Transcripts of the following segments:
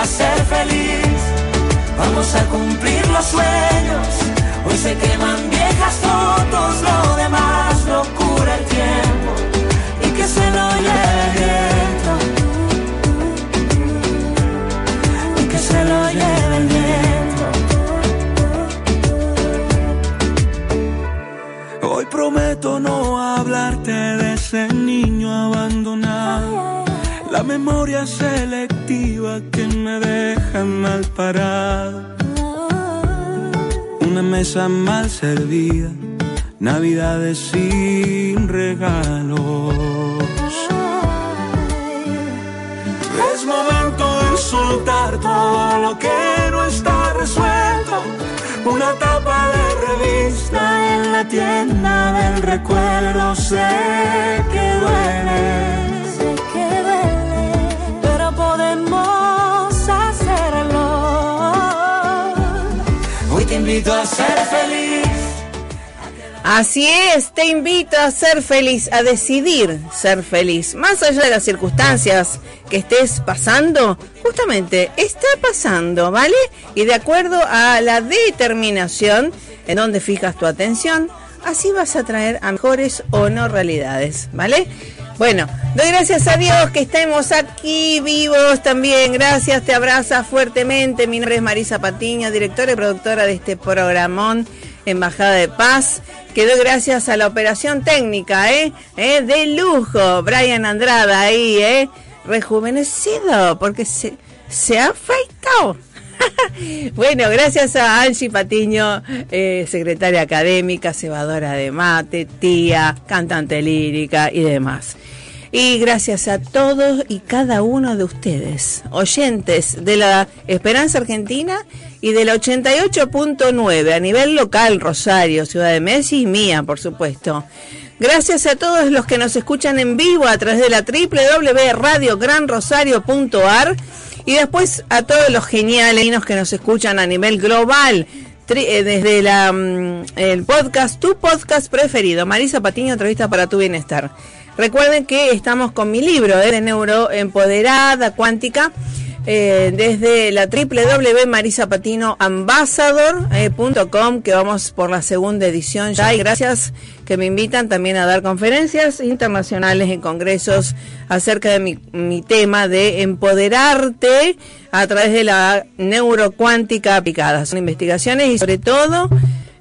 a ser feliz. Vamos a cumplir los sueños. Hoy se queman viejas fotos, lo demás lo memoria selectiva que me deja mal parado. Una mesa mal servida, navidades sin regalos. Es momento de soltar todo lo que no está resuelto. Una tapa de revista en la tienda del recuerdo. Sé que duele, sé que duele, podemos hacerlo. Hoy te invito a ser feliz. Así es, te invito a ser feliz, a decidir ser feliz. Más allá de las circunstancias que estés pasando, justamente está pasando, ¿vale? Y de acuerdo a la determinación en donde fijas tu atención, así vas a traer a mejores o no realidades, ¿vale? Bueno, doy gracias a Dios que estemos aquí vivos también. Gracias, te abraza fuertemente. Mi nombre es Marisa Patiño, directora y productora de este programón Embajada de Paz. Que gracias a la operación técnica, ¿eh? ¿Eh? De lujo. Brian Andrada ahí, ¿eh? Rejuvenecido, porque se, se ha afeitado. bueno, gracias a Angie Patiño, eh, secretaria académica, cebadora de mate, tía, cantante lírica y demás. Y gracias a todos y cada uno de ustedes, oyentes de la Esperanza Argentina y del 88.9 a nivel local, Rosario, Ciudad de Messi y mía, por supuesto. Gracias a todos los que nos escuchan en vivo a través de la www.radiogranrosario.ar y después a todos los geniales que nos escuchan a nivel global eh, desde la, mm, el podcast, tu podcast preferido, Marisa Patiño, entrevista para tu bienestar. Recuerden que estamos con mi libro ¿eh? de neuroempoderada cuántica eh, desde la www.marisapatinoambassador.com que vamos por la segunda edición ya y gracias que me invitan también a dar conferencias internacionales en congresos acerca de mi, mi tema de empoderarte a través de la neurocuántica aplicada. Son investigaciones y sobre todo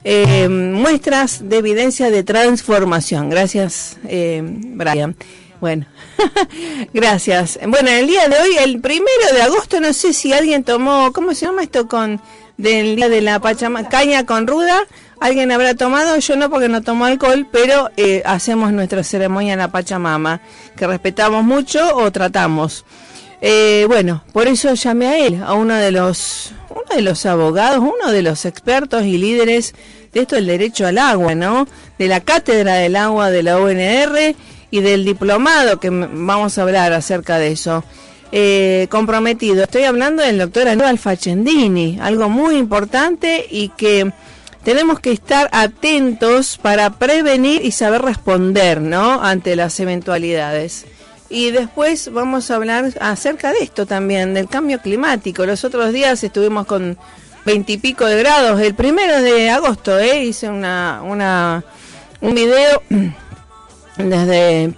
eh, muestras de evidencia de transformación. Gracias, eh, Brian. Bueno, gracias. Bueno, el día de hoy, el primero de agosto, no sé si alguien tomó, ¿cómo se llama esto con del día de la Pachamama? Caña con ruda. Alguien habrá tomado, yo no porque no tomo alcohol, pero eh, hacemos nuestra ceremonia en la Pachamama, que respetamos mucho o tratamos. Eh, bueno, por eso llamé a él, a uno de los, uno de los abogados, uno de los expertos y líderes de esto del derecho al agua, ¿no? De la cátedra del agua de la UNR y del diplomado que vamos a hablar acerca de eso. Eh, comprometido. Estoy hablando del doctor Aníbal Facendini, algo muy importante y que tenemos que estar atentos para prevenir y saber responder, ¿no? Ante las eventualidades. Y después vamos a hablar acerca de esto también, del cambio climático. Los otros días estuvimos con veintipico de grados. El primero de agosto, ¿eh? hice una, una, un video desde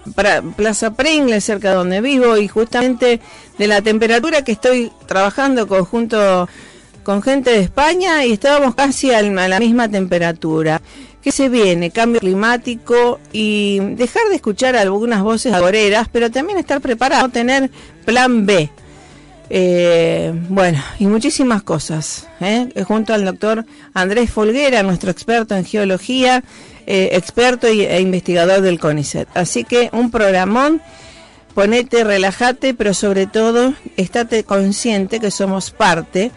Plaza Pringles, cerca de donde vivo, y justamente de la temperatura que estoy trabajando conjunto con gente de España y estábamos casi a la misma temperatura. ¿Qué se viene? Cambio climático y dejar de escuchar algunas voces agoreras, pero también estar preparado, tener plan B. Eh, bueno, y muchísimas cosas. ¿eh? Junto al doctor Andrés Folguera, nuestro experto en geología, eh, experto e investigador del CONICET. Así que un programón, ponete, relájate, pero sobre todo, estate consciente que somos parte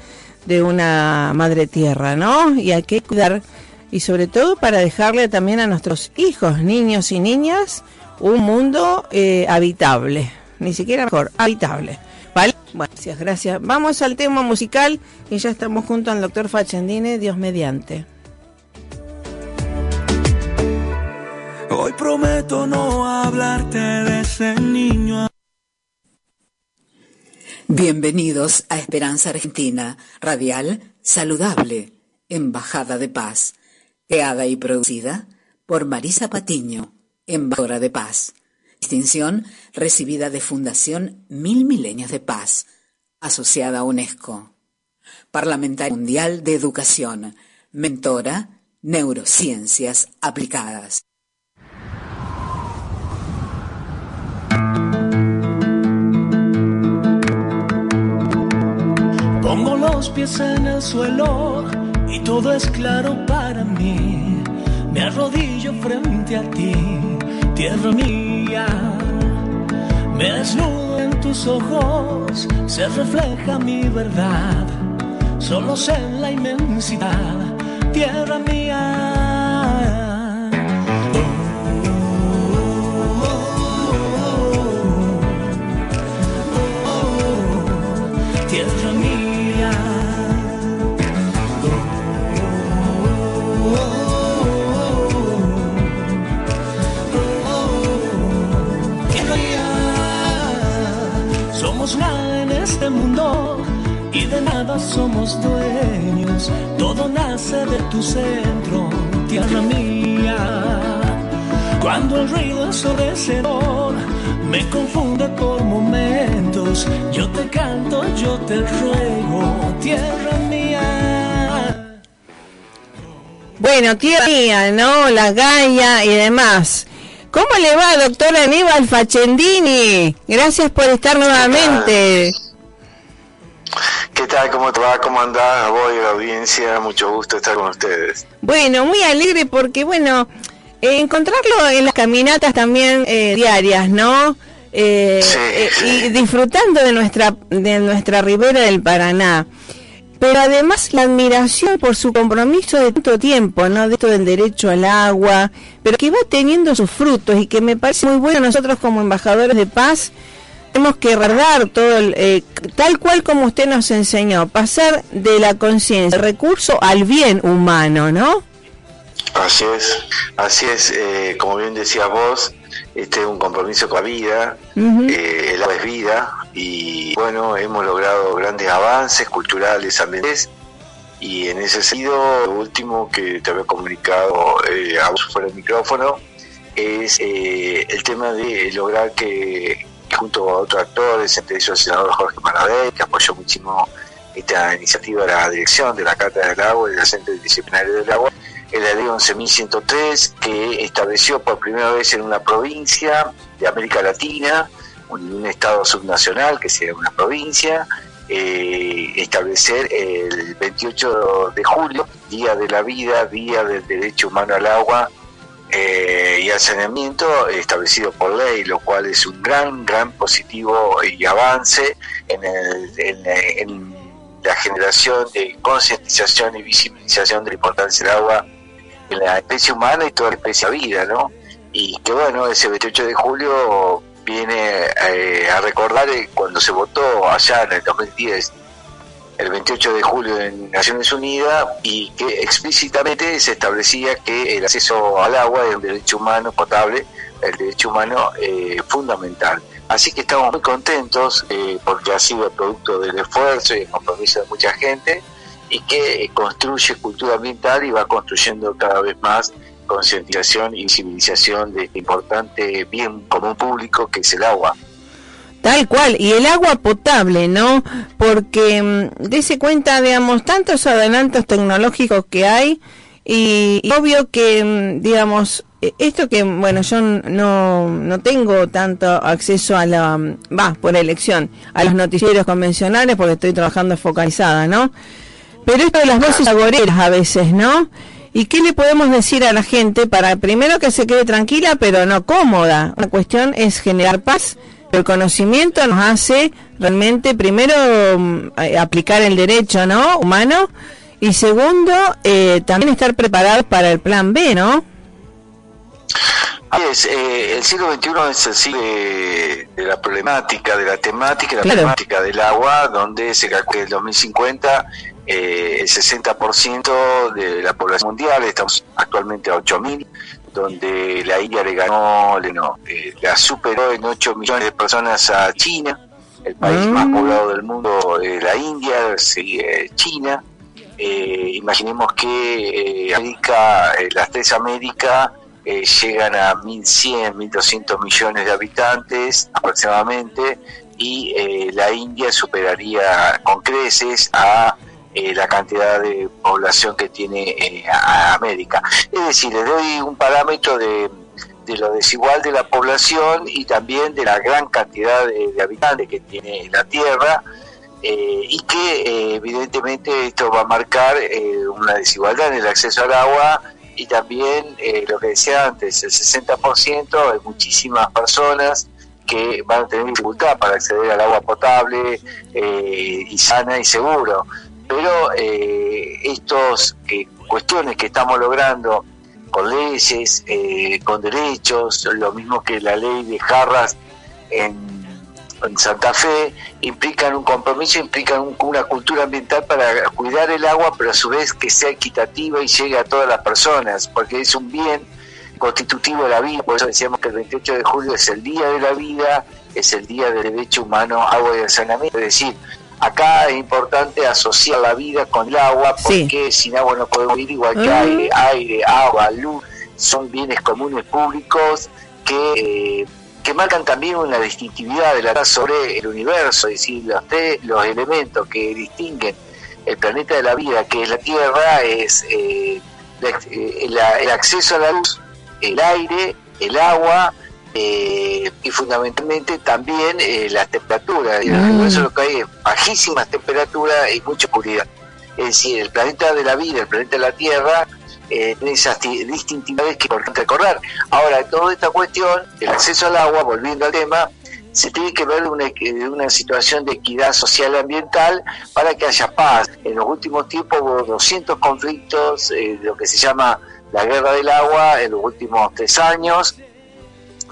de una madre tierra, ¿no? Y hay que cuidar, y sobre todo para dejarle también a nuestros hijos, niños y niñas, un mundo eh, habitable, ni siquiera mejor, habitable. ¿Vale? Bueno, gracias, gracias. Vamos al tema musical y ya estamos junto al doctor Fachendine, Dios mediante. Hoy prometo no hablarte de ese niño. Bienvenidos a Esperanza Argentina, radial, saludable, Embajada de Paz, creada y producida por Marisa Patiño, embajadora de paz. Distinción recibida de Fundación Mil Milenios de Paz, asociada a UNESCO. Parlamentaria Mundial de Educación, mentora, neurociencias aplicadas. Pongo los pies en el suelo y todo es claro para mí. Me arrodillo frente a ti, tierra mía. Me desnudo en tus ojos, se refleja mi verdad. Solo sé la inmensidad, tierra mía. De nada somos dueños. Todo nace de tu centro, tierra mía. Cuando el ruido ensordecedor me confunde por momentos, yo te canto, yo te ruego, tierra mía. Bueno, tierra mía, ¿no? La Gaia y demás. ¿Cómo le va, doctor Aníbal Facendini? Gracias por estar nuevamente. ¿Qué tal? ¿Cómo te va? ¿Cómo andás? A vos y a la audiencia, mucho gusto estar con ustedes. Bueno, muy alegre porque, bueno, eh, encontrarlo en las caminatas también eh, diarias, ¿no? Eh, Sí, eh. Y disfrutando de nuestra, de nuestra ribera del Paraná. Pero además la admiración por su compromiso de tanto tiempo, ¿no? De esto del derecho al agua, pero que va teniendo sus frutos y que me parece muy bueno nosotros como embajadores de paz tenemos que guardar todo el, eh, tal cual como usted nos enseñó, pasar de la conciencia, el recurso al bien humano, ¿no? Así es, así es, eh, como bien decías vos, este es un compromiso con la vida, Ujú. eh, el agua es vida y bueno, hemos logrado grandes avances culturales, ambientales y en ese sentido, lo último que te había comunicado eh, a vos fuera del micrófono es eh, el tema de lograr que junto a otros actores, entre ellos el senador Jorge Maradé, que apoyó muchísimo esta iniciativa de la dirección de la Cátedra del Agua y del Centro Disciplinario del Agua, el la ley 11.103 que estableció por primera vez en una provincia de América Latina, un, un estado subnacional que sea una provincia, eh, establecer el 28 de julio, Día de la Vida, Día del Derecho Humano al Agua eh, y al saneamiento establecido por ley, lo cual es un gran, gran positivo y avance en, el- en la generación de concientización y visibilización de la importancia del agua en la especie humana y toda la especie vida, ¿no? Y que bueno, ese 28 de julio viene eh, a recordar eh, cuando se votó allá en el 2010, el 28 de julio en Naciones Unidas, y que explícitamente se establecía que el acceso al agua es un derecho humano potable, el derecho humano eh, fundamental. Así que estamos muy contentos eh, porque ha sido producto del esfuerzo y el compromiso de mucha gente y que construye cultura ambiental y va construyendo cada vez más concientización y visibilización de este importante bien común público que es el agua. Tal cual, y el agua potable, ¿no? Porque mm, dése cuenta, digamos, tantos adelantos tecnológicos que hay y, obvio que, mm, digamos, eh, esto que, bueno, yo no, no tengo tanto acceso a la, mm, va, por elección, a los noticieros convencionales porque estoy trabajando focalizada, ¿no? Pero esto de las voces agoreras a veces, ¿no? ¿Y qué le podemos decir a la gente para, primero, que se quede tranquila, pero no cómoda? La cuestión es generar paz. El conocimiento nos hace realmente, primero, mm, eh, aplicar el derecho, ¿no? Humano. Y segundo, eh, también estar preparados para el plan B, ¿no? Es, eh, el siglo XXI es el siglo de, de la problemática, de la temática, y la Claro. temática del agua, donde se calcula que en el 2050 eh, el 60% de la población mundial, estamos actualmente a 8.000, donde la India le ganó, le, no, eh, la superó en 8 millones de personas a China, el país más poblado del mundo, la India, China. imaginemos que América, las tres Américas llegan a 1.100, 1.200 millones de habitantes aproximadamente y la India superaría con creces a eh, la cantidad de población que tiene eh, América. Es decir, les doy un parámetro de, lo desigual de la población y también de la gran cantidad de, habitantes que tiene la Tierra. Eh, y que evidentemente esto va a marcar una desigualdad en el acceso al agua y también lo que decía antes, el 60% de muchísimas personas que van a tener dificultad para acceder al agua potable y sana y seguro pero eh, estas eh, cuestiones que estamos logrando con leyes, eh, con derechos, lo mismo que la ley de jarras en, Santa Fe, implican un compromiso, implican una cultura ambiental para cuidar el agua, pero a su vez que sea equitativa y llegue a todas las personas, porque es un bien constitutivo de la vida, por eso decíamos que el 28 de julio es el Día de la Vida, es el Día del Derecho Humano, Agua y Saneamiento, es decir, Acá es importante asociar la vida con el agua, porque sin agua no podemos vivir, igual que ah. aire, aire, agua, luz, son bienes comunes públicos que, que marcan también una distintividad de la sobre el universo, es decir, los, los elementos que distinguen el planeta de la vida, que es la Tierra, es eh, eh, el acceso a la luz, el aire, el agua, eh, y fundamentalmente también eh, las temperaturas. Mm. Eso lo que hay es bajísimas temperaturas y mucha oscuridad. Es decir, el planeta de la vida, el planeta de la Tierra, eh, tiene esas distintividades que es importante recordar. Ahora, toda esta cuestión del acceso al agua, volviendo al tema, se tiene que ver una, una situación de equidad social y ambiental para que haya paz. En los últimos tiempos hubo 200 conflictos, eh, lo que se llama la guerra del agua, en los últimos tres años,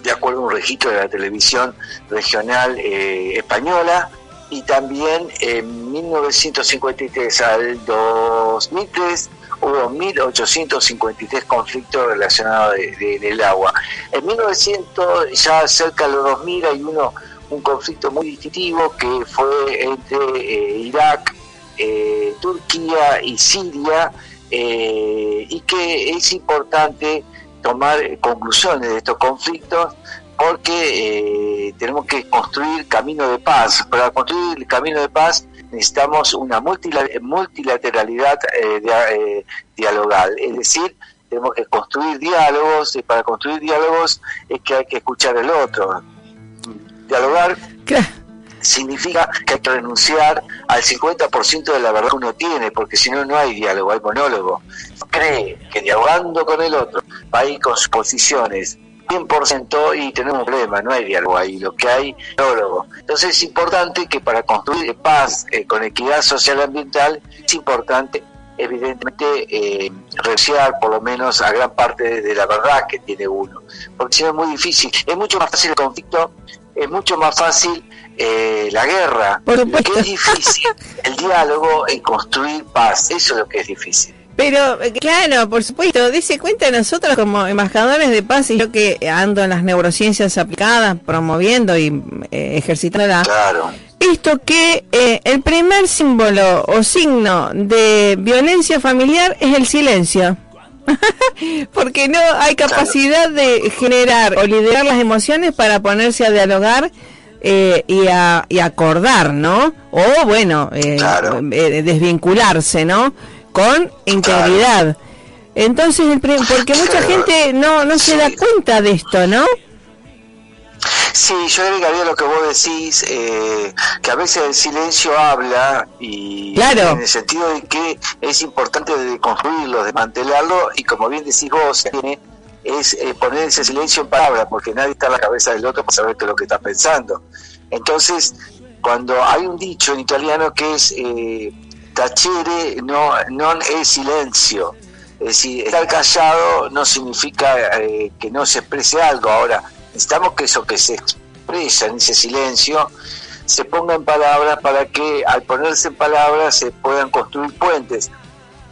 de acuerdo a un registro de la televisión regional eh, española, y también en 1953 al 2003 hubo 1.853 conflictos relacionados del agua. En 1900, ya cerca de los 2000, hay uno, un conflicto muy distintivo que fue entre eh, Irak, eh, Turquía y Siria, y que es importante tomar conclusiones de estos conflictos porque eh, tenemos que construir camino de paz. Para construir el camino de paz necesitamos una multilateralidad eh, eh, dialogal, es decir, tenemos que construir diálogos y para construir diálogos es que hay que escuchar al otro. Dialogar significa que hay que renunciar al 50% de la verdad que uno tiene, porque si no, no hay diálogo, hay monólogo. Cree que dialogando con el otro va a ir con sus posiciones 100% y tenemos un problema, no hay diálogo ahí, lo que hay es monólogo. Entonces es importante que para construir paz eh, con equidad social y ambiental, es importante evidentemente eh, renunciar por lo menos a gran parte de la verdad que tiene uno, porque si no es muy difícil, es mucho más fácil el conflicto, es mucho más fácil eh, la guerra. Lo que es difícil, el diálogo y construir paz, eso es lo que es difícil. Pero, eh, claro, por supuesto, dice cuenta nosotros como embajadores de paz y yo que ando en las neurociencias aplicadas, promoviendo y eh, ejercitándola. Claro. Esto que eh, el primer símbolo o signo de violencia familiar es el silencio. Porque no hay capacidad de generar o liderar las emociones para ponerse a dialogar eh, y, a, y acordar, ¿no? O bueno, eh, eh, desvincularse, ¿no? Con integridad. Entonces, porque mucha gente no, no se da cuenta de esto, ¿no? Sí, yo agregaría lo que vos decís, que a veces el silencio habla y claro. en el sentido de que es importante de construirlo, desmantelarlo y como bien decís vos, tiene es eh, poner ese silencio en palabras, porque nadie está en la cabeza del otro para saber qué es lo que está pensando. Entonces, cuando hay un dicho en italiano que es eh, tacere no, non es silencio, es decir, estar callado no significa eh, que no se exprese algo. Ahora, necesitamos que eso que se expresa en ese silencio se ponga en palabras para que al ponerse en palabras se puedan construir puentes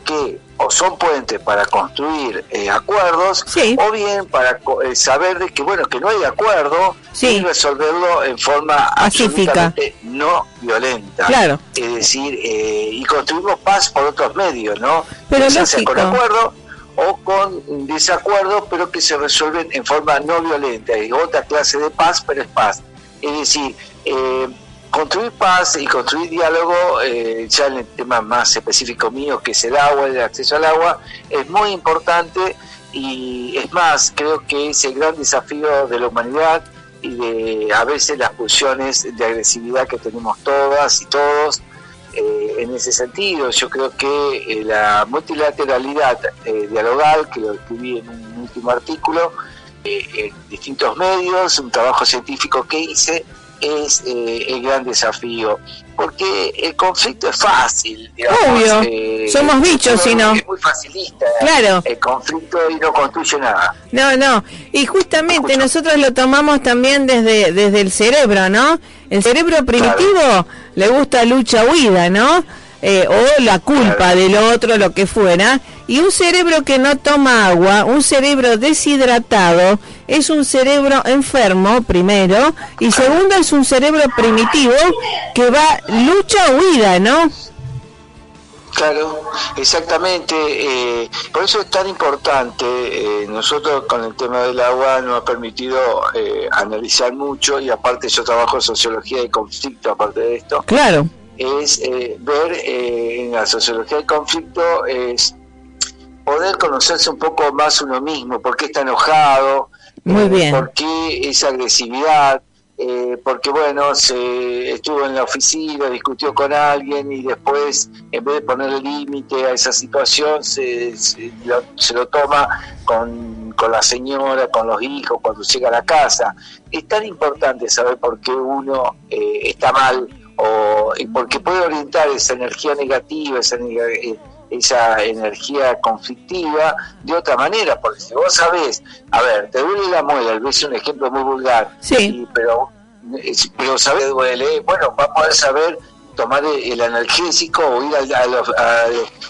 que o son puentes para construir eh, acuerdos Sí. o bien para eh, saber de que bueno que no hay acuerdo Sí. y resolverlo en forma Pacífica. no violenta Claro. es decir eh, y construimos paz por otros medios no Pero ya sea con acuerdo o con desacuerdo pero que se resuelven en forma no violenta es otra clase de paz pero es paz es decir eh, construir paz y construir diálogo, eh, ya en el tema más específico mío, que es el agua, el acceso al agua, es muy importante y es más, creo que es el gran desafío de la humanidad y de a veces las pulsiones de agresividad que tenemos todas y todos. eh, en ese sentido, yo creo que eh, la multilateralidad eh, dialogal, que lo escribí en un último artículo, en distintos medios, un trabajo científico que hice, es eh, el gran desafío. Porque el conflicto es fácil, digamos. Obvio. eh, Somos bichos, si no. Es muy facilista. Claro. El conflicto y no construye nada. No, no. Y justamente nosotros lo tomamos también desde, desde el cerebro, ¿no? El cerebro primitivo le gusta lucha-huida, ¿no? Eh, o la culpa Claro. del otro, lo que fuera. Y un cerebro que no toma agua, un cerebro deshidratado, es un cerebro enfermo, primero. Y segundo, es un cerebro primitivo que va lucha-huida, ¿no? Claro, exactamente. eh, por eso es tan importante. eh, nosotros con el tema del agua nos ha permitido eh, analizar mucho y aparte yo trabajo en sociología de conflicto, aparte de esto, Claro. es eh, ver eh, en la sociología del conflicto es poder conocerse un poco más uno mismo, por qué está enojado, Muy eh, bien. por qué esa agresividad, eh, porque bueno, se estuvo en la oficina, discutió con alguien y después, en vez de ponerle límite a esa situación, se, se lo, se lo toma con, con la señora, con los hijos, cuando llega a la casa. Es tan importante saber por qué uno eh, está mal o y porque puede orientar esa energía negativa, esa, eh, esa energía conflictiva de otra manera, porque si vos sabés, a ver, te duele la muela, es un ejemplo muy vulgar, Sí. y- pero, pero sabés duele, bueno, va a poder saber tomar el el analgésico o ir al, al-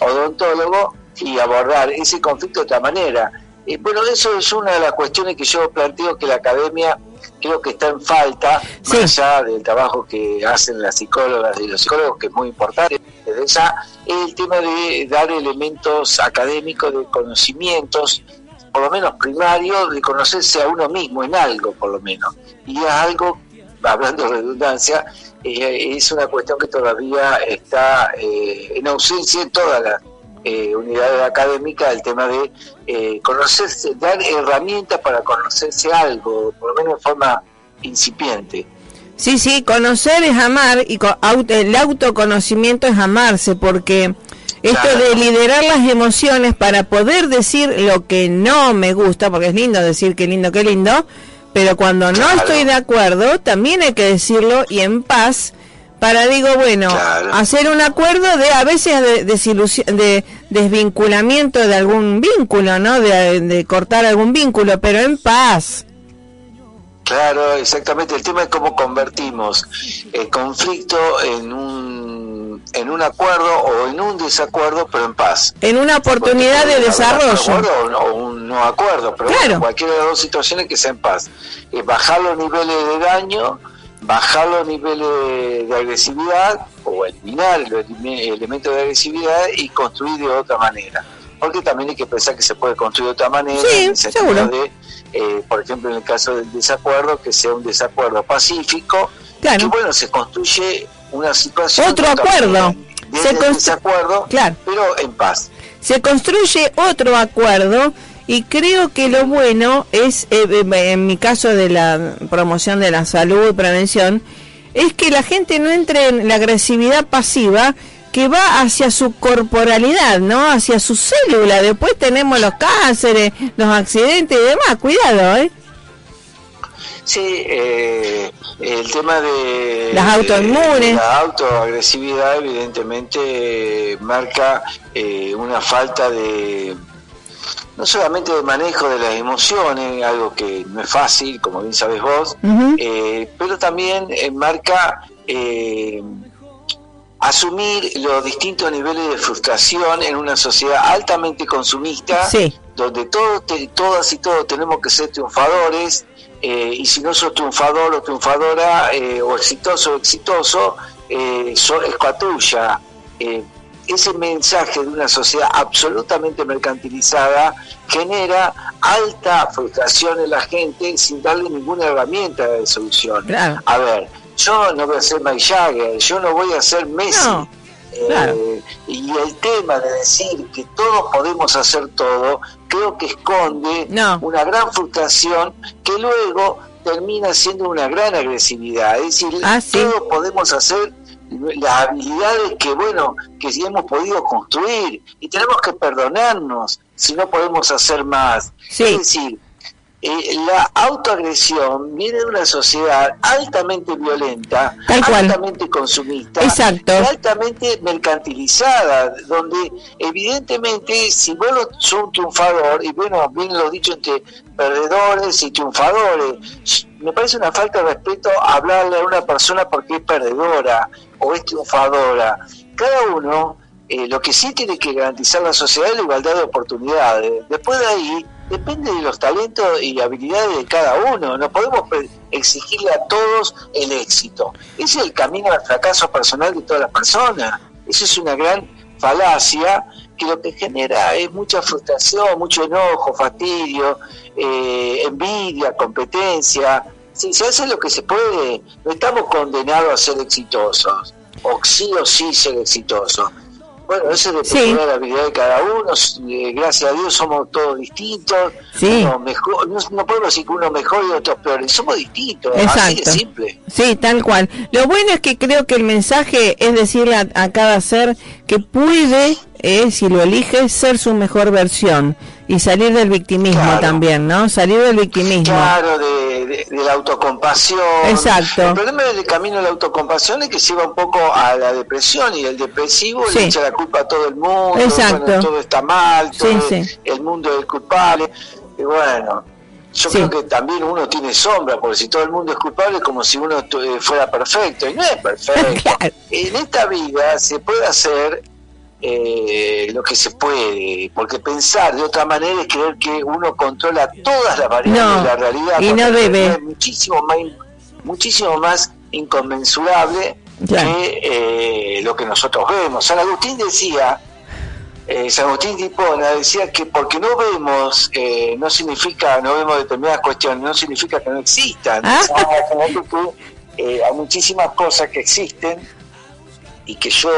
al odontólogo y abordar ese conflicto de otra manera. Eh, bueno, eso es una de las cuestiones que yo planteo que la academia creo que está en falta, Sí. más allá del trabajo que hacen las psicólogas y los psicólogos, que es muy importante, desde es el tema de dar elementos académicos, de conocimientos, por lo menos primarios, de conocerse a uno mismo en algo, por lo menos. Y es algo, hablando de redundancia, eh, es una cuestión que todavía está eh, en ausencia en todas las eh, unidades académicas, el tema de eh, conocerse, dar herramientas para conocerse algo, por lo menos de forma incipiente. Sí, sí, conocer es amar y el autoconocimiento es amarse, porque esto Claro. de liderar las emociones para poder decir lo que no me gusta, porque es lindo decir qué lindo, qué lindo, pero cuando no Claro. estoy de acuerdo, también hay que decirlo y en paz para, digo, bueno, Claro. hacer un acuerdo de a veces de, desilusi- de desvinculamiento de algún vínculo, ¿no? De, de cortar algún vínculo, pero en paz. Claro, exactamente. El tema es cómo convertimos el conflicto en un, en un acuerdo o en un desacuerdo, pero en paz. En una oportunidad de haber un desarrollo. acuerdo o un no acuerdo, pero Claro. bueno, cualquiera de las dos situaciones que sea en paz. Eh, bajar los niveles de daño, bajar los niveles de agresividad o eliminar los elementos de agresividad y construir de otra manera. Porque también hay que pensar que se puede construir de otra manera. Sí, en el sentido seguro. de, eh, por ejemplo, en el caso del desacuerdo, que sea un desacuerdo pacífico, Claro. que bueno, se construye una situación... Otro acuerdo. Se desacuerdo, Claro. pero en paz. se construye otro acuerdo y creo que lo bueno es, eh, en mi caso de la promoción de la salud, prevención, es que la gente no entre en la agresividad pasiva que va hacia su corporalidad, ¿no? Hacia su célula. Después tenemos los cánceres, los accidentes y demás. Cuidado, ¿eh? Sí, eh, el tema de Las autoinmunes. de la autoagresividad evidentemente marca eh, una falta de no solamente de manejo de las emociones, algo que no es fácil, como bien sabes vos, eh, pero también eh, marca eh, asumir los distintos niveles de frustración en una sociedad altamente consumista, donde todos, todas y todos tenemos que ser triunfadores, eh, y si no sos triunfador o triunfadora, eh, o exitoso o exitoso, eh, es tuya. Ese mensaje de una sociedad absolutamente mercantilizada genera alta frustración en la gente sin darle ninguna herramienta de solución. A ver, yo no voy a ser Mike Jagger, yo no voy a ser Messi. Eh, y el tema de decir que todos podemos hacer todo, creo que esconde una gran frustración que luego termina siendo una gran agresividad. Es decir, ah, todos podemos hacer las habilidades que, bueno, que sí hemos podido construir y tenemos que perdonarnos si no podemos hacer más. Es decir, eh, la autoagresión viene de una sociedad altamente violenta, altamente consumista, altamente mercantilizada, donde evidentemente si vos sos un triunfador, y bueno, bien lo dicho entre perdedores y triunfadores, me parece una falta de respeto hablarle a una persona porque es perdedora o es triunfadora. Cada uno, eh, lo que sí tiene que garantizar la sociedad es la igualdad de oportunidades. Después de ahí, depende de los talentos y habilidades de cada uno. No podemos exigirle a todos el éxito. Ese es el camino al fracaso personal de todas las personas. Eso es una gran falacia que lo que genera es mucha frustración, mucho enojo, fastidio, eh, envidia, competencia. Si se hace lo que se puede, no estamos condenados a ser exitosos, o sí o sí ser exitosos. Bueno, eso depende de la habilidad de cada uno. Eh, gracias a Dios somos todos distintos. Sí. mejor, no, podemos decir que uno mejor y otro peor. Somos distintos. Exacto. Así de simple. Sí, tal cual. Lo bueno es que creo que el mensaje es decirle a, cada ser que puede, eh, si lo elige, ser su mejor versión y salir del victimismo también, ¿no? Salir del victimismo. Claro, de, la autocompasión. Exacto. El problema del camino de la autocompasión es que se va un poco a la depresión y el depresivo le echa la culpa a todo el mundo. Exacto. todo está mal, todo el mundo es culpable. Y bueno, yo creo que también uno tiene sombra, porque si todo el mundo es culpable es como si uno eh, fuera perfecto, y no es perfecto. En esta vida se puede hacer eh, lo que se puede, porque pensar de otra manera es creer que uno controla todas las variables de la realidad. Y no debe. Es muchísimo más, muchísimo más inconmensurable que eh, lo que nosotros vemos. San Agustín decía, eh, San Agustín Tipona decía que porque no vemos, no significa, no vemos determinadas cuestiones, no significa que no existan. Ah. hay muchísimas cosas que existen y que yo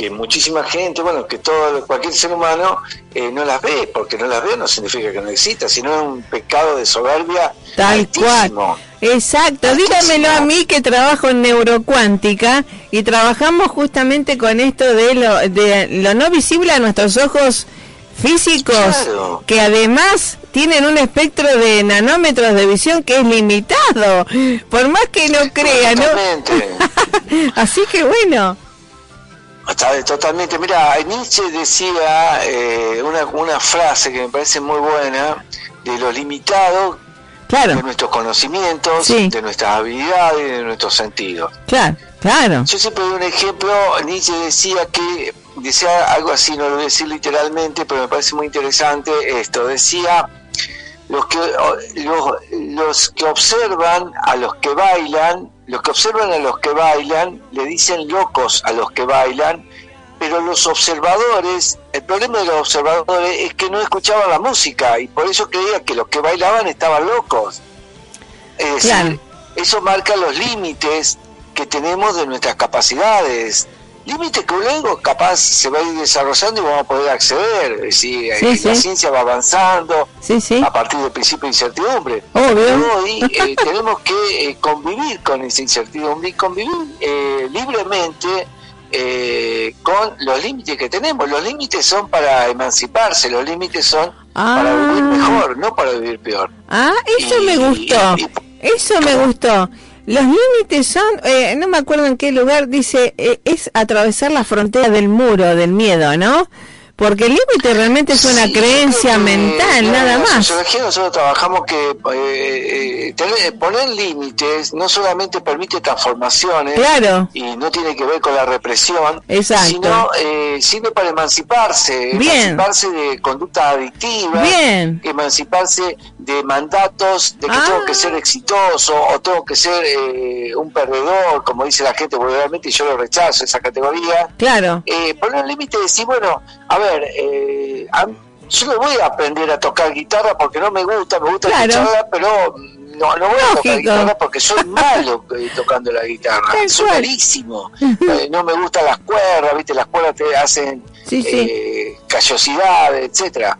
que muchísima gente, bueno, que todo cualquier ser humano eh, no las ve, porque no las ve no significa que no exista, sino es un pecado de soberbia. Tal cual. Exacto, dígamelo a mí que trabajo en neurocuántica y trabajamos justamente con esto de lo, de lo no visible a nuestros ojos físicos, que además tienen un espectro de nanómetros de visión que es limitado, por más que no crean, ¿no? Así que bueno. Totalmente. Mira, Nietzsche decía eh, una, una frase que me parece muy buena, de lo limitado de nuestros conocimientos, de nuestras habilidades, de nuestros sentidos. Claro, claro. Yo siempre doy un ejemplo, Nietzsche decía que, decía algo así, no lo voy a decir literalmente, pero me parece muy interesante esto, decía, los que, los, los que observan a los que bailan, los que observan a los que bailan le dicen locos a los que bailan, pero los observadores, el problema de los observadores es que no escuchaban la música y por eso creía que los que bailaban estaban locos. Es decir, eso marca los límites que tenemos de nuestras capacidades límites que luego capaz se va a ir desarrollando y vamos a poder acceder. Es decir, eh, la ciencia va avanzando a partir del principio de incertidumbre. Hoy eh, tenemos que eh, convivir con esa incertidumbre y convivir libremente con los límites que tenemos. Los límites son para emanciparse, los límites son para vivir ah. mejor, no para vivir peor. Ah, eso me gustó. eso me gustó. Los límites son, eh, no me acuerdo en qué lugar, dice, eh, es atravesar la frontera del muro, del miedo, ¿no? Porque el límite realmente es una creencia mental, nada más. En sociología nosotros trabajamos que eh, eh, poner límites no solamente permite transformaciones claro. y no tiene que ver con la represión, Exacto. sino eh, sirve para emanciparse, emanciparse de conductas adictivas, Bien. emanciparse de mandatos de que tengo que ah. ser exitoso o tengo que ser eh, un perdedor, como dice la gente vulgarmente, y yo lo rechazo esa categoría. Claro. Eh, poner límite y decir, bueno, a ver, eh, yo no voy a aprender a tocar guitarra porque no me gusta, me gusta escucharla, pero no, no voy a tocar guitarra porque soy malo tocando la guitarra, soy malísimo, no me gustan las cuerdas, viste, las cuerdas te hacen sí, sí. callosidad, etcétera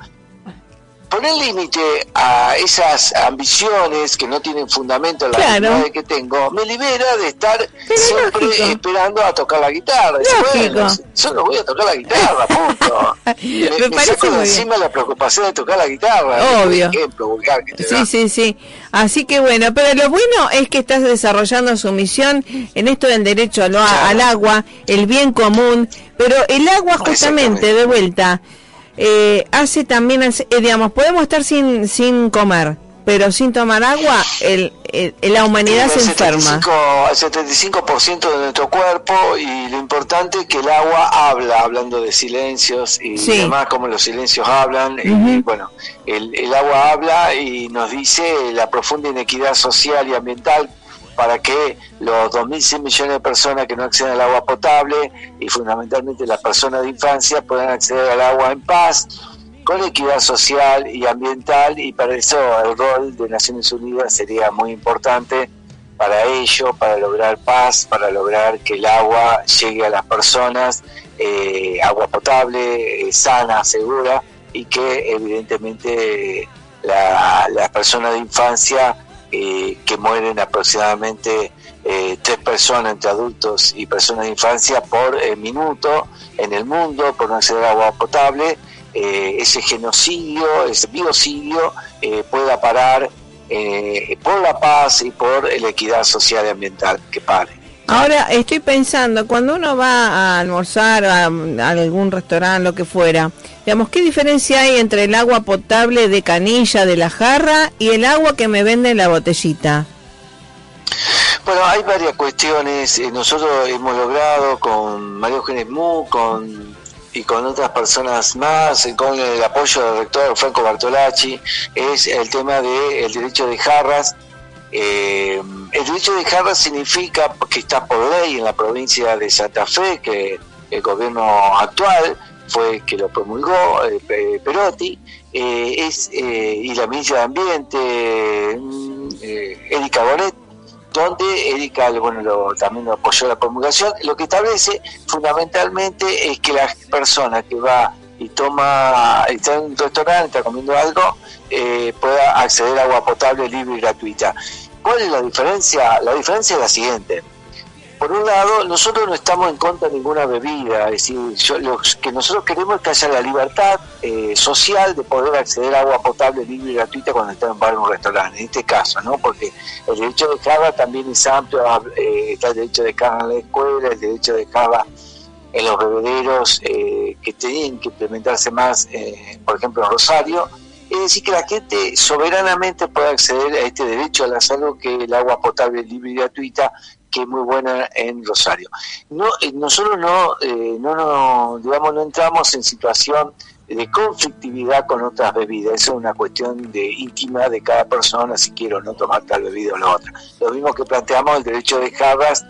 poner límite a esas ambiciones que no tienen fundamento en la vida que tengo, me libera de estar siempre esperando a tocar la guitarra. Bueno, yo no voy a tocar la guitarra, punto. me, me, saco encima la preocupación de tocar la guitarra. Obvio. ejemplo vulgar que te sí, sí, sí. Así que bueno, pero lo bueno es que estás desarrollando su misión en esto del derecho al, al agua, el bien común, pero el agua justamente, de vuelta, eh, hace también, eh, digamos, podemos estar sin, sin comer, pero sin tomar agua, el, la humanidad se enferma. El 75% de nuestro cuerpo y lo importante es que el agua habla, hablando de silencios y demás, como los silencios hablan. y, bueno, el, el agua habla y nos dice la profunda inequidad social y ambiental para que los 2.100 millones de personas que no acceden al agua potable y fundamentalmente las personas de infancia puedan acceder al agua en paz, con equidad social y ambiental y para eso el rol de Naciones Unidas sería muy importante para ello, para lograr paz, para lograr que el agua llegue a las personas, eh, agua potable, eh, sana, segura y que evidentemente las personas de infancia eh, que mueren aproximadamente eh, tres personas entre adultos y personas de infancia por eh, minuto en el mundo por no acceder a agua potable, ese genocidio, ese biocidio pueda parar por la paz y por la equidad social y ambiental, que pare. Ahora estoy pensando, cuando uno va a almorzar a, algún restaurante, lo que fuera, Digamos, ¿qué diferencia hay entre el agua potable de canilla de la jarra y el agua que me vende en la botellita? Bueno, hay varias cuestiones. Eh, nosotros hemos logrado con María Eugenia Mu, con y con otras personas más, eh, con el apoyo del rector Franco Bartolacci, es el tema del derecho de jarras. Eh, el derecho de jarras significa que está por ley en la provincia de Santa Fe, que el gobierno actual fue que lo promulgó eh, Perotti, eh, es, eh, y la ministra de Ambiente, mm, Erika Bonet, donde Erika bueno, también lo apoyó la promulgación, lo que establece fundamentalmente es que la persona que va y toma, está en un restaurante, está comiendo algo, pueda acceder a agua potable libre y gratuita. ¿Cuál es la diferencia? La diferencia es la siguiente por un lado, nosotros no estamos en contra de ninguna bebida, es decir, lo que nosotros queremos es que haya la libertad eh, social de poder acceder a agua potable libre y gratuita cuando está en bar o un restaurante, en este caso, ¿no? Porque el derecho de cava también es amplio, eh, está el derecho de cava en la escuela, el derecho de cava en los bebederos eh, que tienen que implementarse más, por ejemplo, en Rosario, es decir, que la gente soberanamente puede acceder a este derecho a la salud que el agua potable libre y gratuita que es muy buena en Rosario. No, eh, nosotros no, eh, no, no, digamos, no entramos en situación de conflictividad con otras bebidas, eso es una cuestión de íntima de cada persona si quiero no tomar tal bebida o la otra. Lo mismo que planteamos el derecho de jarras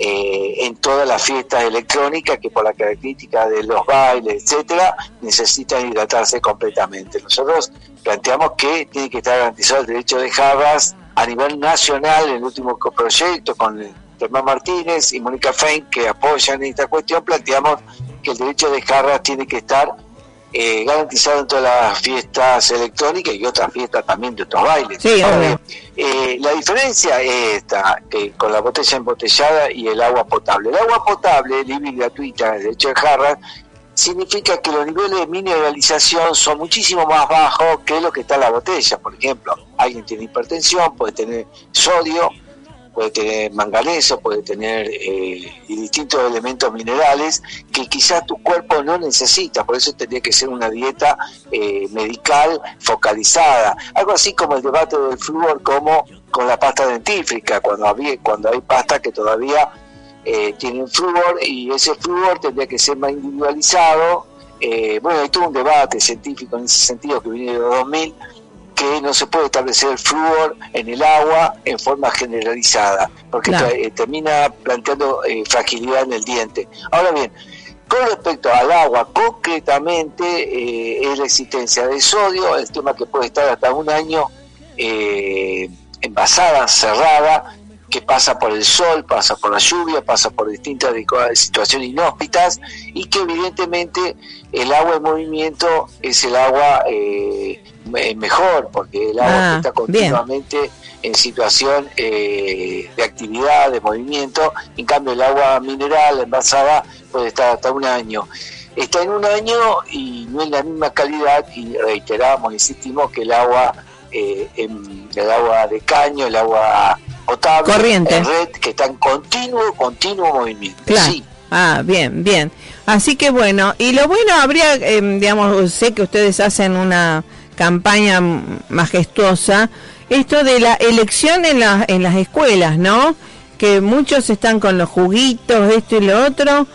eh, en todas las fiestas electrónicas que por la característica de los bailes, etcétera, necesitan hidratarse completamente. Nosotros planteamos que tiene que estar garantizado el derecho de jarras a nivel nacional, en el último proyecto con Germán Martínez y Mónica Fein, que apoyan esta cuestión, planteamos que el derecho de jarras tiene que estar eh, garantizado en todas las fiestas electrónicas y otras fiestas también de otros bailes. Eh, la diferencia es esta, que con la botella embotellada y el agua potable. El agua potable, libre y gratuita, de jarras, significa que los niveles de mineralización son muchísimo más bajos que lo que está en la botella. Por ejemplo, alguien tiene hipertensión, puede tener sodio puede tener manganeso, puede tener eh, distintos elementos minerales que quizás tu cuerpo no necesita, por eso tendría que ser una dieta eh, medical focalizada, algo así como el debate del flúor como con la pasta dentífrica, cuando, había, cuando hay pasta que todavía eh, tienen flúor y ese flúor tendría que ser más individualizado, bueno, hay todo un debate científico en ese sentido que viene de los 2000, que no se puede establecer el flúor en el agua en forma generalizada, porque eh, termina planteando eh, fragilidad en el diente. Ahora bien, con respecto al agua, concretamente eh, es la existencia de sodio, el tema que puede estar hasta un año envasada, cerrada, que pasa por el sol, pasa por la lluvia, pasa por distintas situaciones inhóspitas y que evidentemente el agua en movimiento es el agua eh, mejor, porque el agua Ah, está continuamente en situación eh, de actividad, de movimiento, en cambio el agua mineral envasada puede estar hasta un año. Está en un año y no es la misma calidad y reiteramos, insistimos que el agua, eh, en- el agua de caño, el agua potable, Corriente. en red, que está en continuo, continuo movimiento. Claro. Sí, Ah, bien, bien. Así que bueno, y lo bueno habría, eh, digamos, sé que ustedes hacen una campaña majestuosa, esto de la elección en, la- en las escuelas, ¿no? Que muchos están con los juguitos, esto y lo otro.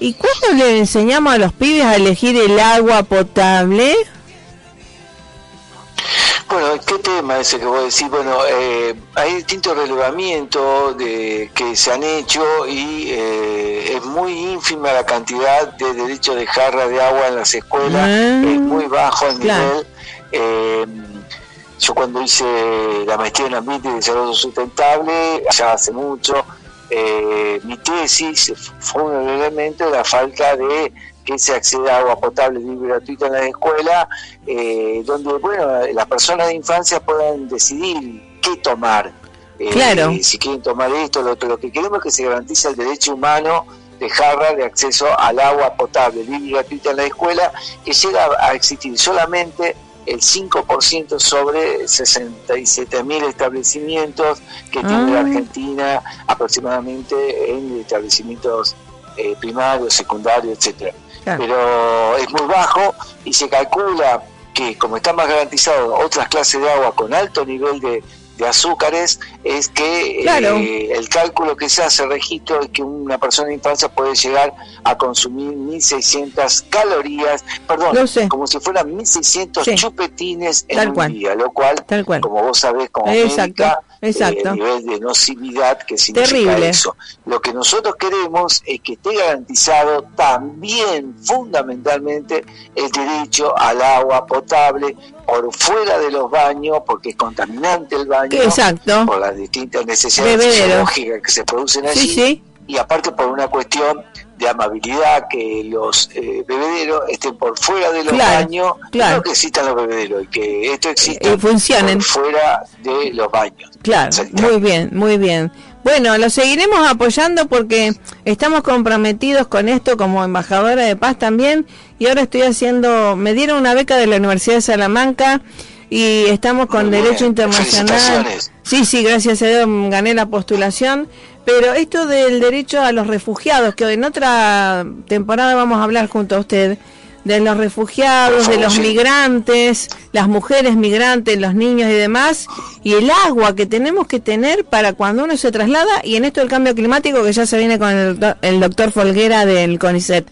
¿Y cuándo le enseñamos a los pibes a elegir el agua potable? Bueno, ¿qué tema ese que vos decís? Bueno, eh, hay distintos relevamientos de, que se han hecho y eh, es muy ínfima la cantidad de derechos de jarra de agua en las escuelas, Ah, es muy bajo el claro. nivel. Eh, yo cuando hice la maestría en ambiente y desarrollo sustentable, ya hace mucho, eh, mi tesis fue un elemento de la falta de que se acceda a agua potable libre y gratuita en la escuela, eh, donde bueno las personas de infancia puedan decidir qué tomar. Eh, Claro. Si quieren tomar esto, lo otro. Lo que queremos es que se garantice el derecho humano de jarra de acceso al agua potable libre y gratuita en la escuela, que llega a existir solamente el 5% sobre 67.000 establecimientos que tiene la Ah. Argentina aproximadamente en establecimientos eh, primarios, secundarios, etcétera. Claro. Pero es muy bajo y se calcula que como está más garantizado otras clases de agua con alto nivel de, de azúcares, es que eh, el cálculo que se hace registro es que una persona de infancia puede llegar a consumir 1.600 calorías, perdón, como si fueran 1.600 Sí. chupetines en Tal un cual. día, lo cual, Tal cual. como vos sabés, como Exacto, médica, exacto. eh, el nivel de nocividad que significa Terrible. eso. Lo que nosotros queremos es que esté garantizado también, fundamentalmente, el derecho al agua potable por fuera de los baños, porque es contaminante el baño, Exacto. por las distintas necesidades Bebederos. fisiológicas que se producen allí, Sí, sí. y aparte por una cuestión de amabilidad, que los eh, bebederos estén por fuera de los Claro, baños, claro. no que existan los bebederos, y que esto exista Y funcionen. por fuera de los baños. Claro, muy bien, muy bien. Bueno, lo seguiremos apoyando porque estamos comprometidos con esto como embajadora de paz también y ahora estoy haciendo, me dieron una beca de la Universidad de Salamanca y estamos con Muy bien, Derecho Internacional. Sí, sí, gracias a Dios gané la postulación, pero esto del derecho a los refugiados, que en otra temporada vamos a hablar junto a usted, de los refugiados, de los migrantes, las mujeres migrantes, los niños y demás, y el agua que tenemos que tener para cuando uno se traslada, y en esto el cambio climático que ya se viene con el, el doctor Folguera del CONICET.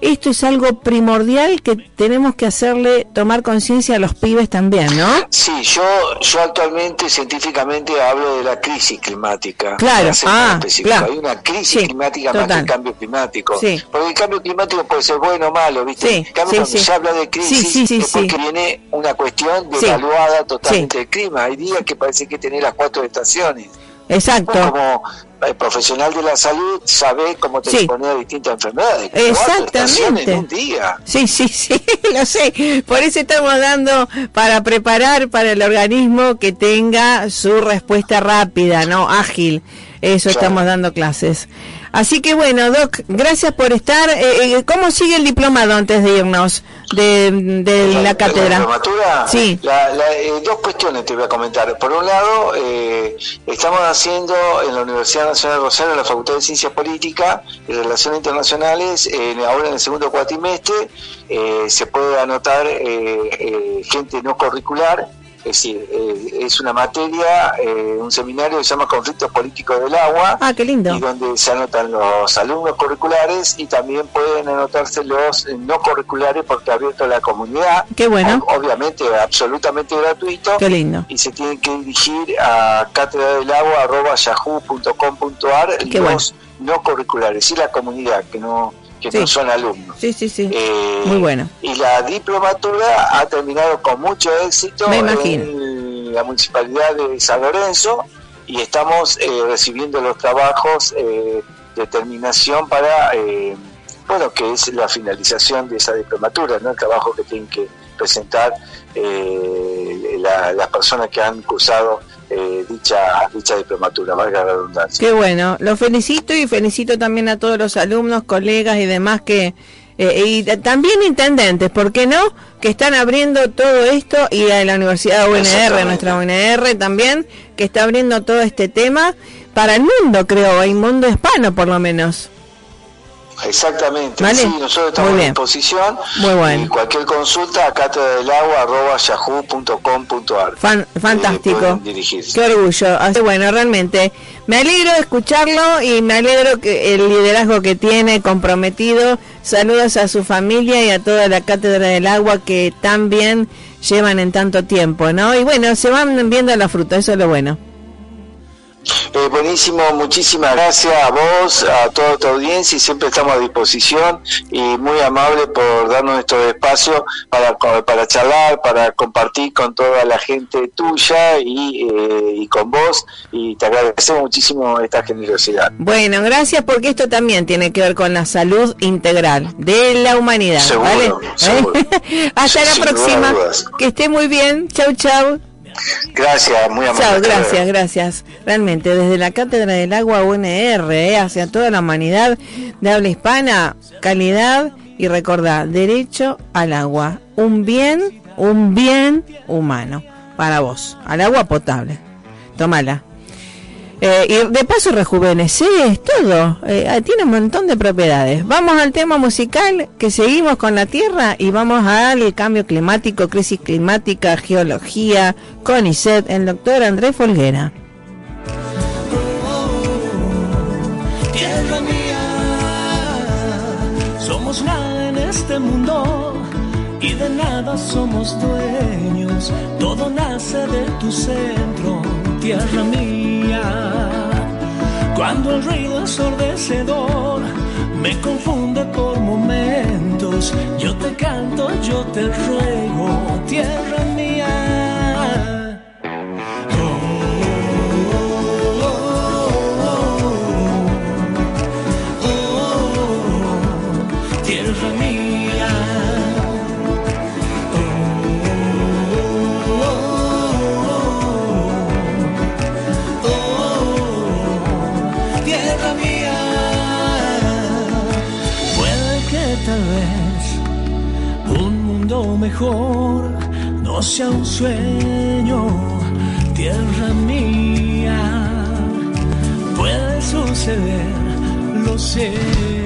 Esto es algo primordial que tenemos que hacerle tomar conciencia a los pibes también, ¿no? Sí, yo, yo actualmente científicamente hablo de la crisis climática. Claro, ah, claro. Hay una crisis Sí, climática más que total. el cambio climático. Sí. Porque el cambio climático puede ser bueno o malo, ¿viste? Sí, en cambio, sí, cuando sí. se habla de crisis, Sí, sí, sí, es porque viene una cuestión devaluada totalmente del clima. Hay días que parece que tener las cuatro estaciones. Exacto. Vos como eh, profesional de la salud, sabés cómo te Sí. a distintas enfermedades. Estaciones en un día. Sí, sí, sí, lo sé. Por eso estamos dando para preparar para el organismo que tenga su respuesta rápida, ¿no? Ágil. eso estamos dando clases. Así que bueno, Doc, gracias por estar. Eh, eh, ¿Cómo sigue el diplomado antes de irnos de, la, cátedra? ¿La diplomatura? Sí. Eh, dos cuestiones te voy a comentar. Por un lado, estamos haciendo en la Universidad Nacional de Rosario, en la Facultad de Ciencias Políticas y Relaciones Internacionales, ahora en el segundo cuatrimestre, se puede anotar gente no curricular es decir, eh, es una materia, eh, un seminario que se llama Conflictos Políticos del Agua. Ah, qué lindo. Y donde se anotan los alumnos curriculares y también pueden anotarse los no curriculares porque ha abierto la comunidad. Qué bueno. obviamente, absolutamente gratuito. Qué lindo. Y se tienen que dirigir a catedradelagua.yahoo.com.ar los no curriculares y la comunidad, que no que no son alumnos. Sí, sí, sí. Eh, Muy bueno. Y la diplomatura ha terminado con mucho éxito en la municipalidad de San Lorenzo y estamos eh, recibiendo los trabajos eh, de terminación para, bueno, que es la finalización de esa diplomatura, ¿no? El trabajo que tienen que presentar las personas que han cursado eh, dicha, dicha diplomatura, valga la redundancia. Qué bueno, lo felicito y felicito también a todos los alumnos, colegas y demás que, eh, y también intendentes, ¿por qué no? Que están abriendo todo esto y a la Universidad UNR, nuestra UNR también, que está abriendo todo este tema para el mundo, creo, el mundo hispano por lo menos. Exactamente, sí, nosotros estamos a disposición. Muy bueno. Y cualquier consulta a catedradelagua.yahoo.com.ar. Fan, fantástico. Qué orgullo. Así, bueno, realmente me alegro de escucharlo y me alegro que el liderazgo que tiene comprometido. Saludos a su familia y a toda la Cátedra del Agua que tan bien llevan en tanto tiempo, ¿no? Y bueno, se van viendo la fruta, eso es lo bueno. Eh, buenísimo, muchísimas gracias a vos, a toda tu audiencia y siempre estamos a disposición y muy amable por darnos estos espacios para, para charlar, para compartir con toda la gente tuya y, eh, y con vos y te agradecemos muchísimo esta generosidad. Bueno, gracias porque esto también tiene que ver con la salud integral de la humanidad. Hasta la próxima. Que esté muy bien. Chau, chau. Gracias, muy amable. Chao, gracias, gracias. Realmente, desde la Cátedra del Agua UNR, eh, hacia toda la humanidad de habla hispana, calidad y recordar, derecho al agua, un bien, un bien humano para vos, al agua potable. Tómala. Eh, y de paso rejuveneces todo. Eh, tiene un montón de propiedades. Vamos al tema musical que seguimos con la Tierra y vamos al cambio climático, crisis climática, geología, con ISET, el doctor Andrés Folguera. somos en este mundo y de nada somos dueños. Todo nace de tu centro, tierra mía. Cuando el ruido ensordecedor me confunde por momentos, yo te canto, yo te ruego, tierra mía. Mejor no sea un sueño, tierra mía. Puede suceder, lo sé.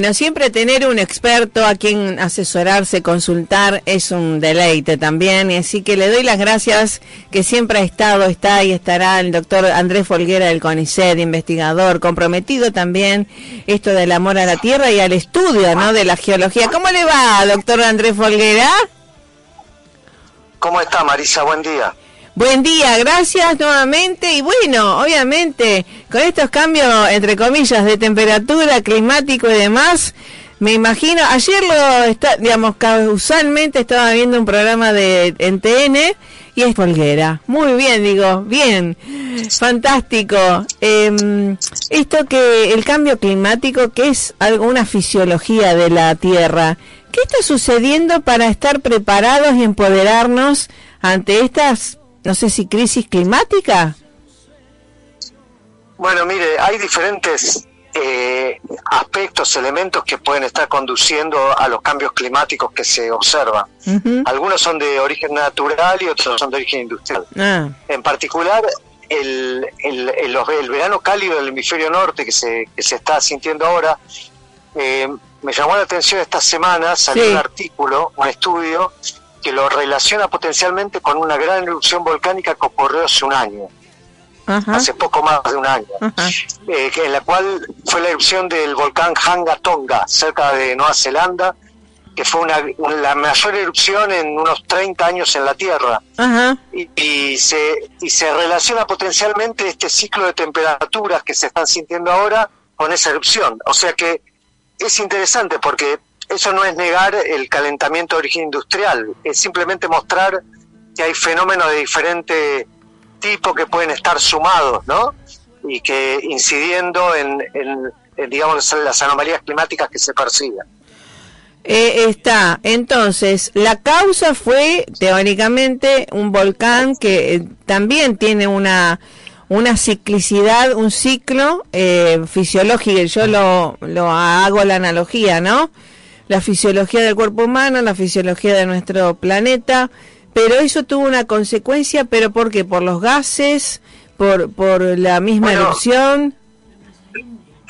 Bueno, siempre tener un experto a quien asesorarse, consultar, es un deleite también. Y así que le doy las gracias que siempre ha estado, está y estará el doctor Andrés Folguera del CONICET, investigador, comprometido también esto del amor a la tierra y al estudio ¿no? de la geología. ¿Cómo le va, doctor Andrés Folguera? ¿Cómo está, Marisa? Buen día. Buen día, gracias nuevamente. Y bueno, obviamente, con estos cambios, entre comillas, de temperatura, climático y demás, me imagino, ayer lo está, digamos, causalmente estaba viendo un programa de en TN y es Folguera. Muy bien, digo, bien, fantástico. Em, esto que el cambio climático, que es alguna fisiología de la Tierra, ¿qué está sucediendo para estar preparados y empoderarnos ante estas, no sé si crisis climática? Bueno, mire, hay diferentes eh, aspectos, elementos que pueden estar conduciendo a los cambios climáticos que se observan. Algunos son de origen natural y otros son de origen industrial. Ah. En particular, el, el, verano cálido del hemisferio norte que se, que se está sintiendo ahora, eh, me llamó la atención esta semana, salió un artículo, un estudio, que lo relaciona potencialmente con una gran erupción volcánica que ocurrió hace un año hace poco más de un año, eh, en la cual fue la erupción del volcán Hanga Tonga, cerca de Nueva Zelanda, que fue una, la mayor erupción en unos 30 años en la Tierra. Y, se, y se relaciona potencialmente este ciclo de temperaturas que se están sintiendo ahora con esa erupción. O sea que es interesante porque eso no es negar el calentamiento de origen industrial, es simplemente mostrar que hay fenómenos de diferente tipo que pueden estar sumados, ¿no? Y que incidiendo en, digamos, las anomalías climáticas que se perciben. Eh, está, entonces, la causa fue teóricamente un volcán que eh, también tiene una, una ciclicidad, un ciclo eh, fisiológico, yo lo, lo hago la analogía, ¿no? La fisiología del cuerpo humano, la fisiología de nuestro planeta, pero eso tuvo una consecuencia, pero ¿por qué? ¿Por los gases? ¿Por, por la misma erupción?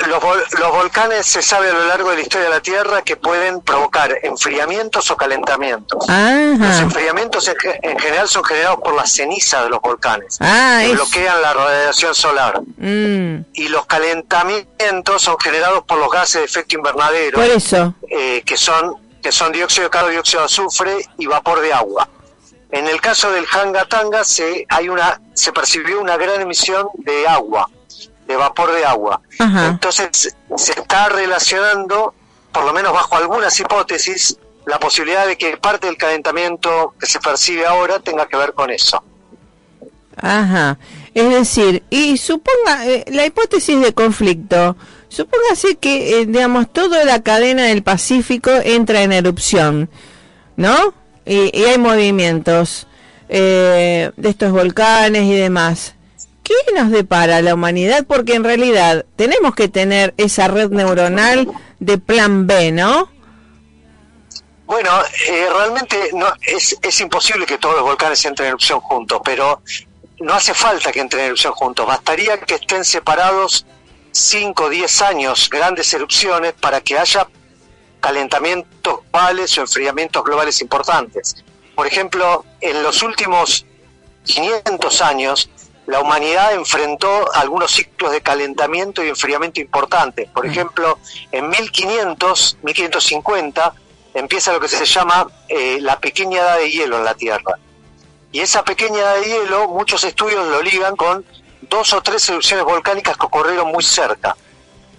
Los, los, volcanes se sabe a lo largo de la historia de la Tierra que pueden provocar enfriamientos o calentamientos. Los enfriamientos en, general son generados por la ceniza de los volcanes, ah, que bloquean la radiación solar. Mm. Y los calentamientos son generados por los gases de efecto invernadero, por eso. Eh, que son que son dióxido de carbono, dióxido de azufre y vapor de agua. En el caso del Hanga Tanga se, hay una, se percibió una gran emisión de agua, de vapor de agua. Entonces se está relacionando, por lo menos bajo algunas hipótesis, la posibilidad de que parte del calentamiento que se percibe ahora tenga que ver con eso. Ajá. Es decir, y suponga, eh, la hipótesis de conflicto, supóngase que, eh, digamos, toda la cadena del Pacífico entra en erupción, ¿no? y, hay movimientos eh, de estos volcanes y demás. ¿Qué nos depara la humanidad? Porque en realidad tenemos que tener esa red neuronal de plan B, ¿no? Bueno, eh, realmente no, es, es imposible que todos los volcanes entren en erupción juntos, pero no hace falta que entren en erupción juntos, bastaría que estén separados 5 o 10 años grandes erupciones para que haya calentamientos globales o enfriamientos globales importantes. Por ejemplo, en los últimos 500 años, la humanidad enfrentó algunos ciclos de calentamiento y enfriamiento importantes. Por mm. ejemplo, en 1500, 1550, empieza lo que se llama eh, la pequeña edad de hielo en la Tierra. Y esa pequeña edad de hielo, muchos estudios lo ligan con dos o tres erupciones volcánicas que ocurrieron muy cerca,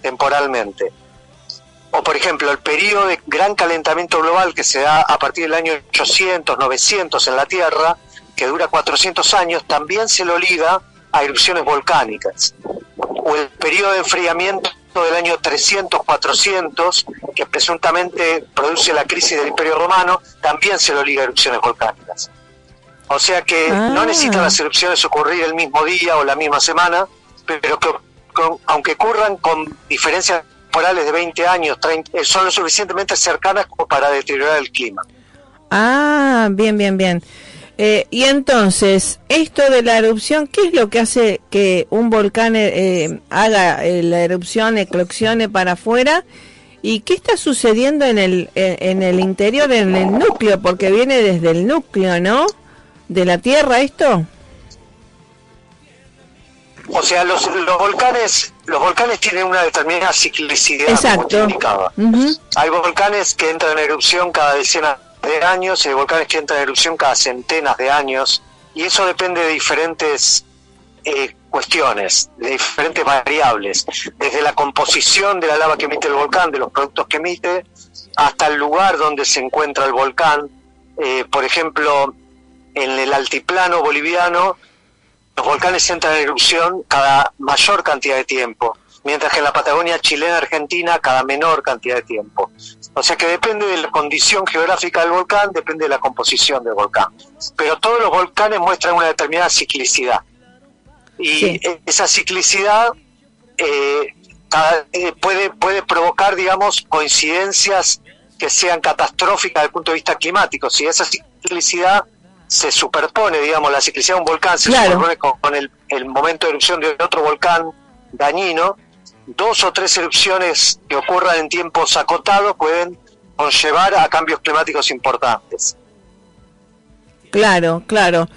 temporalmente o por ejemplo el periodo de gran calentamiento global que se da a partir del año 800, 900 en la Tierra, que dura 400 años, también se lo liga a erupciones volcánicas. O el periodo de enfriamiento del año 300, 400, que presuntamente produce la crisis del Imperio Romano, también se lo liga a erupciones volcánicas. O sea que no ah. necesitan las erupciones ocurrir el mismo día o la misma semana, pero que aunque ocurran con diferencias temporales de 20 años, 30, eh, son lo suficientemente cercanas como para deteriorar el clima. Ah, bien, bien, bien. Eh, y entonces, esto de la erupción, ¿qué es lo que hace que un volcán eh, haga la erupción, eclosione para afuera? ¿Y qué está sucediendo en el, en el interior, en el núcleo? Porque viene desde el núcleo, ¿no? De la Tierra esto. O sea, los, los volcanes los volcanes tienen una determinada ciclicidad Exacto. Hay volcanes que entran en erupción cada decenas de años y hay volcanes que entran en erupción cada centenas de años y eso depende de diferentes eh, cuestiones, de diferentes variables, desde la composición de la lava que emite el volcán, de los productos que emite, hasta el lugar donde se encuentra el volcán. Eh, por ejemplo, en el altiplano boliviano los volcanes entran en erupción cada mayor cantidad de tiempo, mientras que en la Patagonia chilena, Argentina, cada menor cantidad de tiempo. O sea que depende de la condición geográfica del volcán, depende de la composición del volcán. Pero todos los volcanes muestran una determinada ciclicidad. Y esa ciclicidad eh, eh, puede, puede provocar, digamos, coincidencias que sean catastróficas desde el punto de vista climático. Si esa ciclicidad se superpone, digamos, la ciclicidad de un volcán se superpone con, el, el, momento de erupción de otro volcán dañino, dos o tres erupciones que ocurran en tiempos acotados pueden conllevar a cambios climáticos importantes. Claro, claro.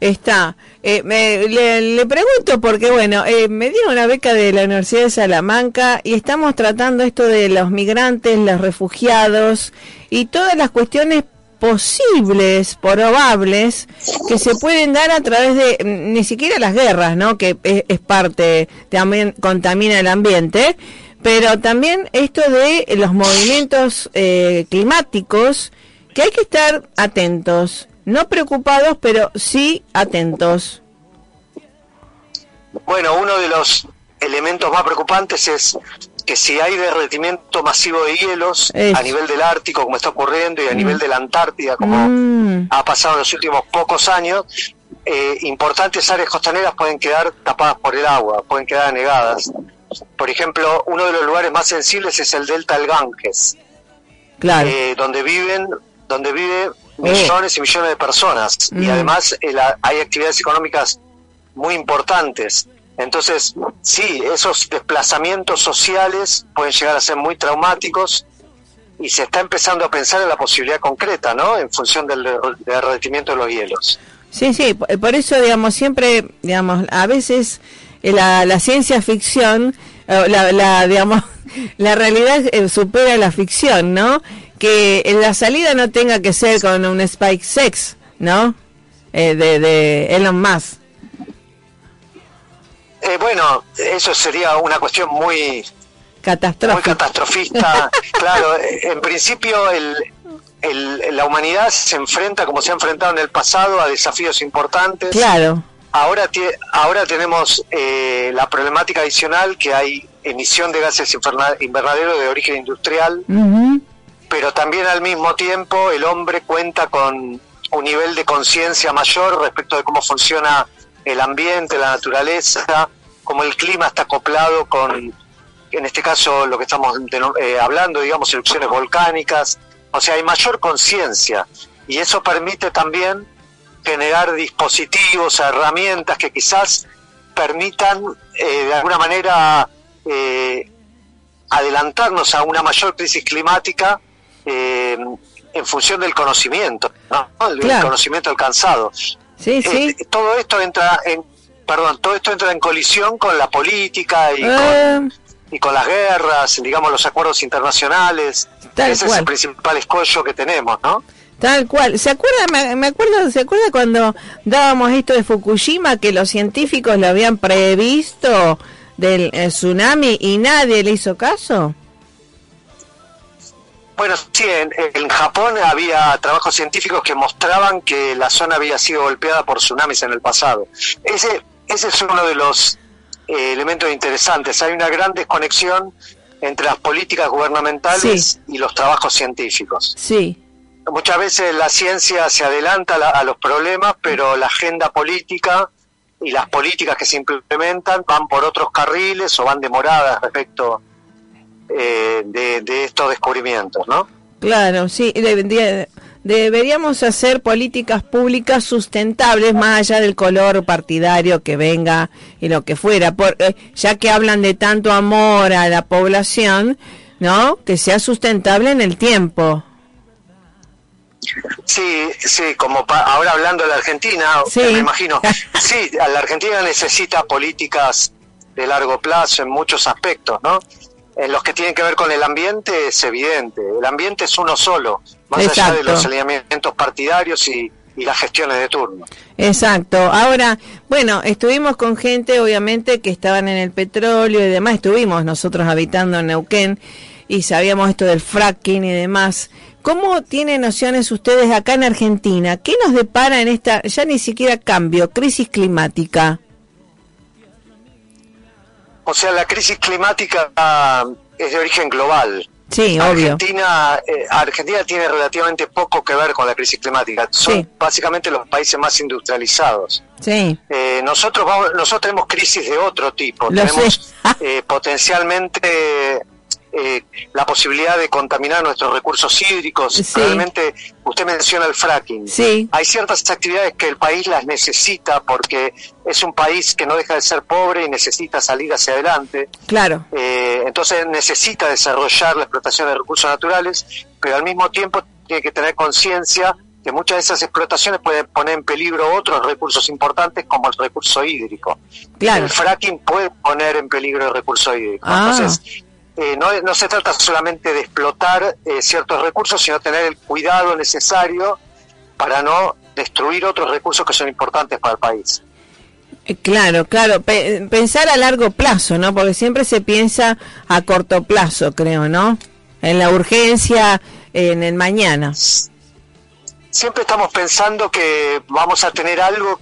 Está. Eh, me, le, pregunto porque, bueno, eh, me dieron una beca de la Universidad de Salamanca y estamos tratando esto de los migrantes, los refugiados y todas las cuestiones posibles, probables, que se pueden dar a través de mm, ni siquiera las guerras, ¿no? Que es, parte, también contamina el ambiente, pero también esto de los movimientos eh, climáticos, que hay que estar atentos, no preocupados, pero sí atentos. Bueno, uno de los elementos más preocupantes es que si hay derretimiento masivo de hielos a nivel del Ártico, como está ocurriendo, y a nivel mm. de la Antártida, como mm. ha pasado en los últimos pocos años, eh, importantes áreas costaneras pueden quedar tapadas por el agua, pueden quedar anegadas. Por ejemplo, uno de los lugares más sensibles es el delta del Ganges, eh, donde viven, donde vive millones y millones de personas, y mm. además eh, hay actividades económicas muy importantes. Entonces, sí, esos desplazamientos sociales pueden llegar a ser muy traumáticos y se está empezando a pensar en la posibilidad concreta, ¿no? En función del derretimiento de los hielos. Sí, sí, por eso, digamos, siempre, digamos, a veces eh, la, ciencia ficción, eh, la, digamos, la realidad eh, supera la ficción, ¿no? Que la salida no tenga que ser con un Spike Sex, ¿no? de, de Elon Musk. Eh, bueno, eso sería una cuestión muy, catastrofista. claro, en principio el, la humanidad se enfrenta, como se ha enfrentado en el pasado, a desafíos importantes. Claro. Ahora, ahora tenemos eh, la problemática adicional que hay emisión de gases invernaderos de origen industrial, pero también al mismo tiempo el hombre cuenta con un nivel de conciencia mayor respecto de cómo funciona el ambiente, la naturaleza, como el clima está acoplado con, en este caso, lo que estamos eh, hablando, digamos, erupciones volcánicas. O sea, hay mayor conciencia y eso permite también generar dispositivos, herramientas que quizás permitan eh, de alguna manera eh, adelantarnos a una mayor crisis climática en función del conocimiento, el conocimiento alcanzado. Sí, sí. Todo esto entra en, perdón, todo esto entra en colisión con la política y, con, eh. y con las guerras, digamos, los acuerdos internacionales. Ese es el principal escollo que tenemos, ¿no? Tal cual. ¿Se acuerda, me, acuerdo, ¿se acuerda cuando dábamos esto de Fukushima que los científicos lo habían previsto del eh, tsunami y nadie le hizo caso? Bueno, sí, en, Japón había trabajos científicos que mostraban que la zona había sido golpeada por tsunamis en el pasado. Ese, ese es uno de los eh, elementos interesantes. Hay una gran desconexión entre las políticas gubernamentales y los trabajos científicos. Sí. Muchas veces la ciencia se adelanta a los problemas, pero la agenda política y las políticas que se implementan van por otros carriles o van demoradas respecto eh, de, estos descubrimientos, ¿no? Claro, sí, deberíamos hacer políticas públicas sustentables más allá del color partidario que venga y lo que fuera, por, eh, ya que hablan de tanto amor a la población, ¿no? Que sea sustentable en el tiempo. Sí, sí, como ahora hablando de la Argentina, me imagino, sí, la Argentina necesita políticas de largo plazo en muchos aspectos, ¿no? en los que tienen que ver con el ambiente es evidente. El ambiente es uno solo, más allá de los alineamientos partidarios y, las gestiones de turno. Exacto. Ahora, bueno, estuvimos con gente, obviamente, que estaban en el petróleo y demás. Estuvimos nosotros habitando en Neuquén y sabíamos esto del fracking y demás. ¿Cómo tienen nociones ustedes acá en Argentina? ¿Qué nos depara en esta, ya ni siquiera cambio, crisis climática? O sea, la crisis climática ah, es de origen global. Sí, obvio. Argentina, eh, Argentina tiene relativamente poco que ver con la crisis climática. Son básicamente los países más industrializados. Sí. Eh, nosotros vamos, nosotros tenemos crisis de otro tipo. tenemos eh, potencialmente eh, la posibilidad de contaminar nuestros recursos hídricos. Realmente, usted menciona el fracking. Sí. Hay ciertas actividades que el país las necesita porque es un país que no deja de ser pobre y necesita salir hacia adelante. Claro. Eh, entonces necesita desarrollar la explotación de recursos naturales, pero al mismo tiempo tiene que tener conciencia que muchas de esas explotaciones pueden poner en peligro otros recursos importantes como el recurso hídrico. Claro. El fracking puede poner en peligro el recurso hídrico. Ah. Entonces, eh, no, no, se trata solamente de explotar eh, ciertos recursos, sino tener el cuidado necesario para no destruir otros recursos que son importantes para el país. Eh, claro, claro, pensar a largo plazo, ¿no? Porque siempre se piensa a corto plazo, creo, ¿no? En la urgencia, en el mañana. Siempre estamos pensando que vamos a tener algo,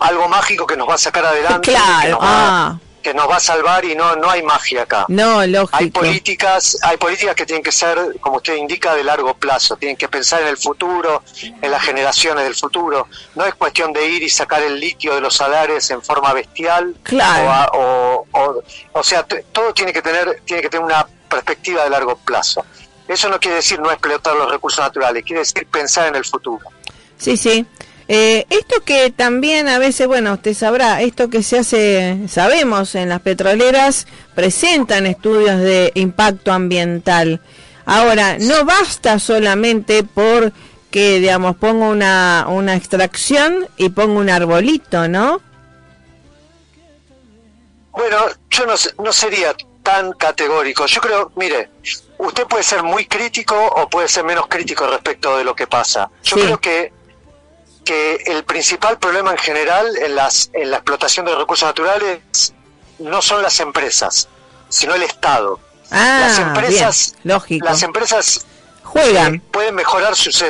algo mágico que nos va a sacar adelante. Claro, ah que nos va a salvar y no no hay magia acá. No, lógico. Hay políticas, hay políticas que tienen que ser, como usted indica, de largo plazo. Tienen que pensar en el futuro, en las generaciones del futuro. No es cuestión de ir y sacar el litio de los salares en forma bestial. Claro. O, o, o, sea, todo tiene que tener tiene que tener una perspectiva de largo plazo. Eso no quiere decir no explotar los recursos naturales, quiere decir pensar en el futuro. Sí, sí. Eh, esto que también a veces, bueno, usted sabrá, esto que se hace, sabemos, en las petroleras presentan estudios de impacto ambiental. Ahora, no basta solamente por que, digamos, pongo una, una extracción y pongo un arbolito, ¿no? Bueno, yo no, no sería tan categórico. Yo creo, mire, usted puede ser muy crítico o puede ser menos crítico respecto de lo que pasa. Yo creo que que el principal problema en general en, las, en la explotación de recursos naturales no son las empresas, sino el Estado. Ah, las empresas, lógico. Las empresas juegan, eh, pueden mejorar sus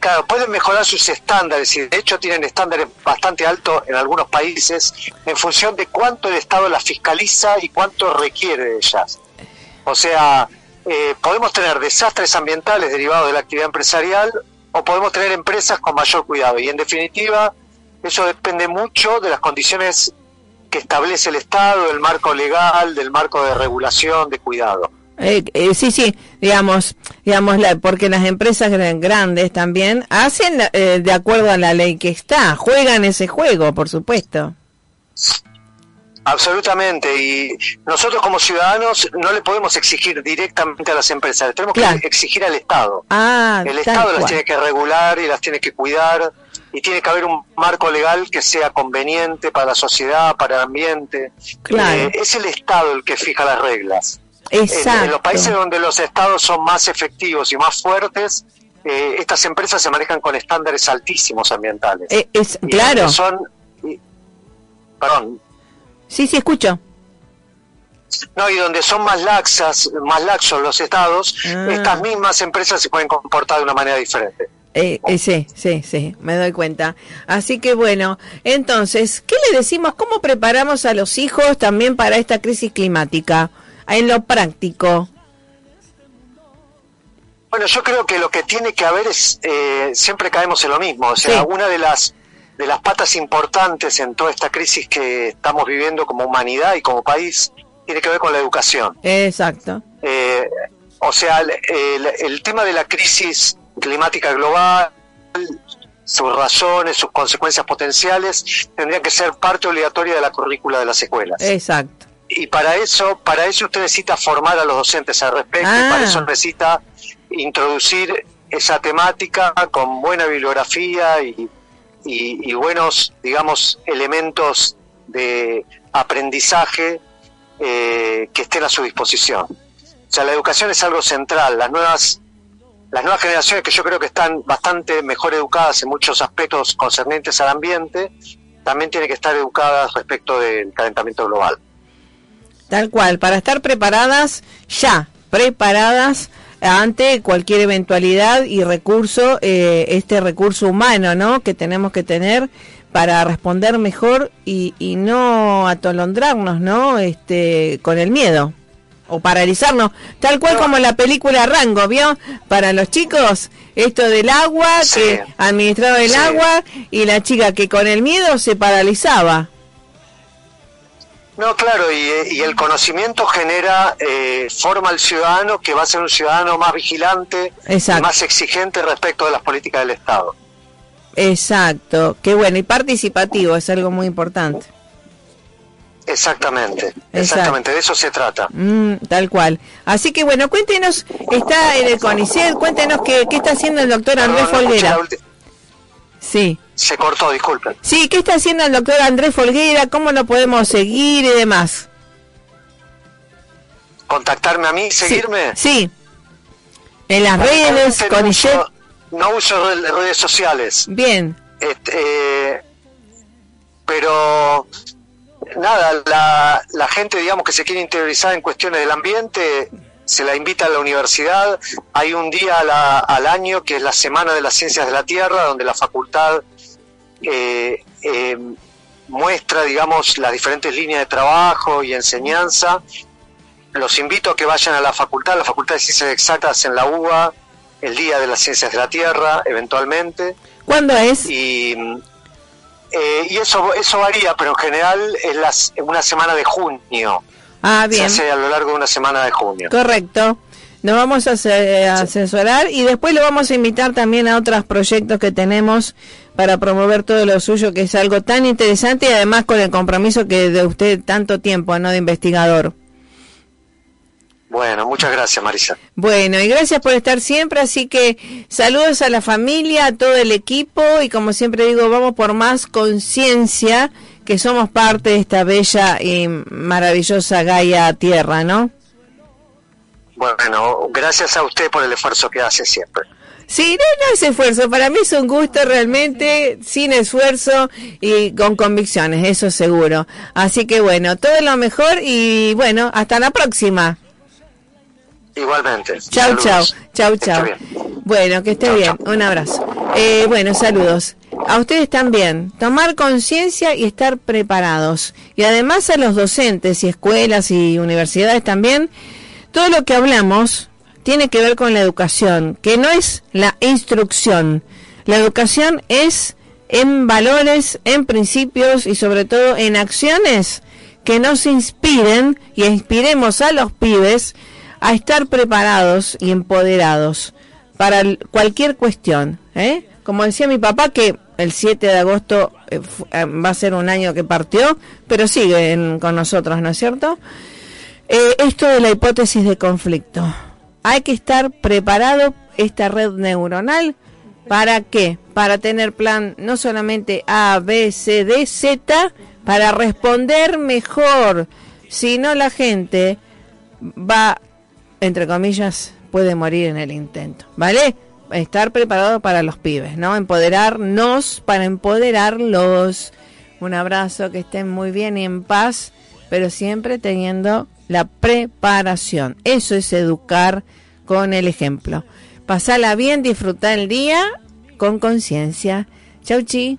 claro, pueden mejorar sus estándares y de hecho tienen estándares bastante altos en algunos países en función de cuánto el Estado las fiscaliza y cuánto requiere de ellas. O sea, eh, podemos tener desastres ambientales derivados de la actividad empresarial o podemos tener empresas con mayor cuidado. Y en definitiva, eso depende mucho de las condiciones que establece el Estado, del marco legal, del marco de regulación, de cuidado. Eh, eh, sí, sí, digamos, digamos, la, porque las empresas grandes también hacen eh, de acuerdo a la ley que está, juegan ese juego, por supuesto. Absolutamente, y nosotros como ciudadanos no le podemos exigir directamente a las empresas, tenemos que exigir al Estado. Ah, el Estado las tiene que regular y las tiene que cuidar, y tiene que haber un marco legal que sea conveniente para la sociedad, para el ambiente. Claro. Eh, es el Estado el que fija las reglas. Exacto. En, los países donde los estados son más efectivos y más fuertes, eh, estas empresas se manejan con estándares altísimos ambientales. Eh, es, claro. Son, perdón, Sí, sí, escucho. No, y donde son más laxas, más laxos los estados, ah. estas mismas empresas se pueden comportar de una manera diferente. Eh, eh, sí, sí, sí, me doy cuenta. Así que bueno, entonces, ¿qué le decimos? ¿Cómo preparamos a los hijos también para esta crisis climática? En lo práctico. Bueno, yo creo que lo que tiene que haber es, eh, siempre caemos en lo mismo, o sea, una de las de las patas importantes en toda esta crisis que estamos viviendo como humanidad y como país tiene que ver con la educación. Exacto. Eh, o sea, el, tema de la crisis climática global, sus razones, sus consecuencias potenciales, tendrían que ser parte obligatoria de la currícula de las escuelas. Exacto. Y para eso, para eso usted necesita formar a los docentes al respecto, y para eso ah. necesita introducir esa temática con buena bibliografía y y, buenos, digamos, elementos de aprendizaje eh, que estén a su disposición. O sea, la educación es algo central. Las nuevas, las nuevas generaciones que yo creo que están bastante mejor educadas en muchos aspectos concernientes al ambiente, también tienen que estar educadas respecto del calentamiento global. Tal cual, para estar preparadas ya, preparadas ante cualquier eventualidad y recurso, eh, este recurso humano, ¿no? Que tenemos que tener para responder mejor y, y no atolondrarnos, ¿no? Este, con el miedo o paralizarnos, tal cual como la película Rango, ¿vio? Para los chicos, esto del agua, que administraba el agua y la chica que con el miedo se paralizaba. No, claro, y, el conocimiento genera, eh, forma al ciudadano que va a ser un ciudadano más vigilante, más exigente respecto de las políticas del Estado. Exacto, qué bueno, y participativo es algo muy importante. Exactamente, exactamente, de eso se trata. Mm, tal cual. Así que bueno, cuéntenos, está en el CONICET, cuéntenos qué, qué está haciendo el doctor Andrés Folguera. Sí. Se cortó, disculpen. Sí, ¿qué está haciendo el doctor Andrés Folguera? ¿Cómo lo podemos seguir y demás? ¿Contactarme a mí, seguirme? Sí. En las redes, CONICET. no uso redes sociales. Bien. Este, eh, pero nada, la, la gente, digamos, que se quiere interiorizar en cuestiones del ambiente, se la invita a la universidad. Hay un día al año que es la Semana de las Ciencias de la Tierra, donde la facultad eh, eh, muestra, digamos, las diferentes líneas de trabajo y enseñanza. Los invito a que vayan a la facultad, la Facultad de Ciencias Exactas en la UBA, el Día de las Ciencias de la Tierra, eventualmente. ¿Cuándo es? Y eh, y eso eso varía, pero en general es las, una semana de junio. Ah, bien. Se hace a lo largo de una semana de junio. Correcto. Nos vamos a, asesorar y después lo vamos a invitar también a otros proyectos que tenemos para promover todo lo suyo, que es algo tan interesante y además con el compromiso que de usted tanto tiempo, ¿no? De investigador. Bueno, muchas gracias, Marisa. Bueno, y gracias por estar siempre. Así que saludos a la familia, a todo el equipo. Y como siempre digo, vamos por más conciencia que somos parte de esta bella y maravillosa Gaia Tierra, ¿no? Bueno, gracias a usted por el esfuerzo que hace siempre. Sí, no, no es esfuerzo, para mí es un gusto realmente, sin esfuerzo y con convicciones, eso seguro. Así que bueno, todo lo mejor y bueno, hasta la próxima. Igualmente. Chau, chau, chau, chau. Bueno, que esté bien. Un abrazo. Eh, bueno, saludos. A ustedes también. Tomar conciencia y estar preparados. Y además a los docentes y escuelas y universidades también. Todo lo que hablamos tiene que ver con la educación, que no es la instrucción. La educación es en valores, en principios y sobre todo en acciones que nos inspiren y inspiremos a los pibes a estar preparados y empoderados para cualquier cuestión. ¿eh? Como decía mi papá, que el 7 de agosto eh, eh, va a ser un año que partió, pero sigue con nosotros, ¿no es cierto? esto de la hipótesis de conflicto. Hay que estar preparado esta red neuronal. ¿Para qué? Para tener plan no solamente A, B, C, D, Z, para responder mejor. Si no, la gente va entre comillas, puede morir en el intento, ¿vale? Estar preparado para los pibes, ¿no? Empoderarnos para empoderarlos. Un abrazo, que estén muy bien y en paz, pero siempre teniendo la preparación. Eso es educar con el ejemplo. Pasala bien, disfrutar el día con conciencia. Chau, chi.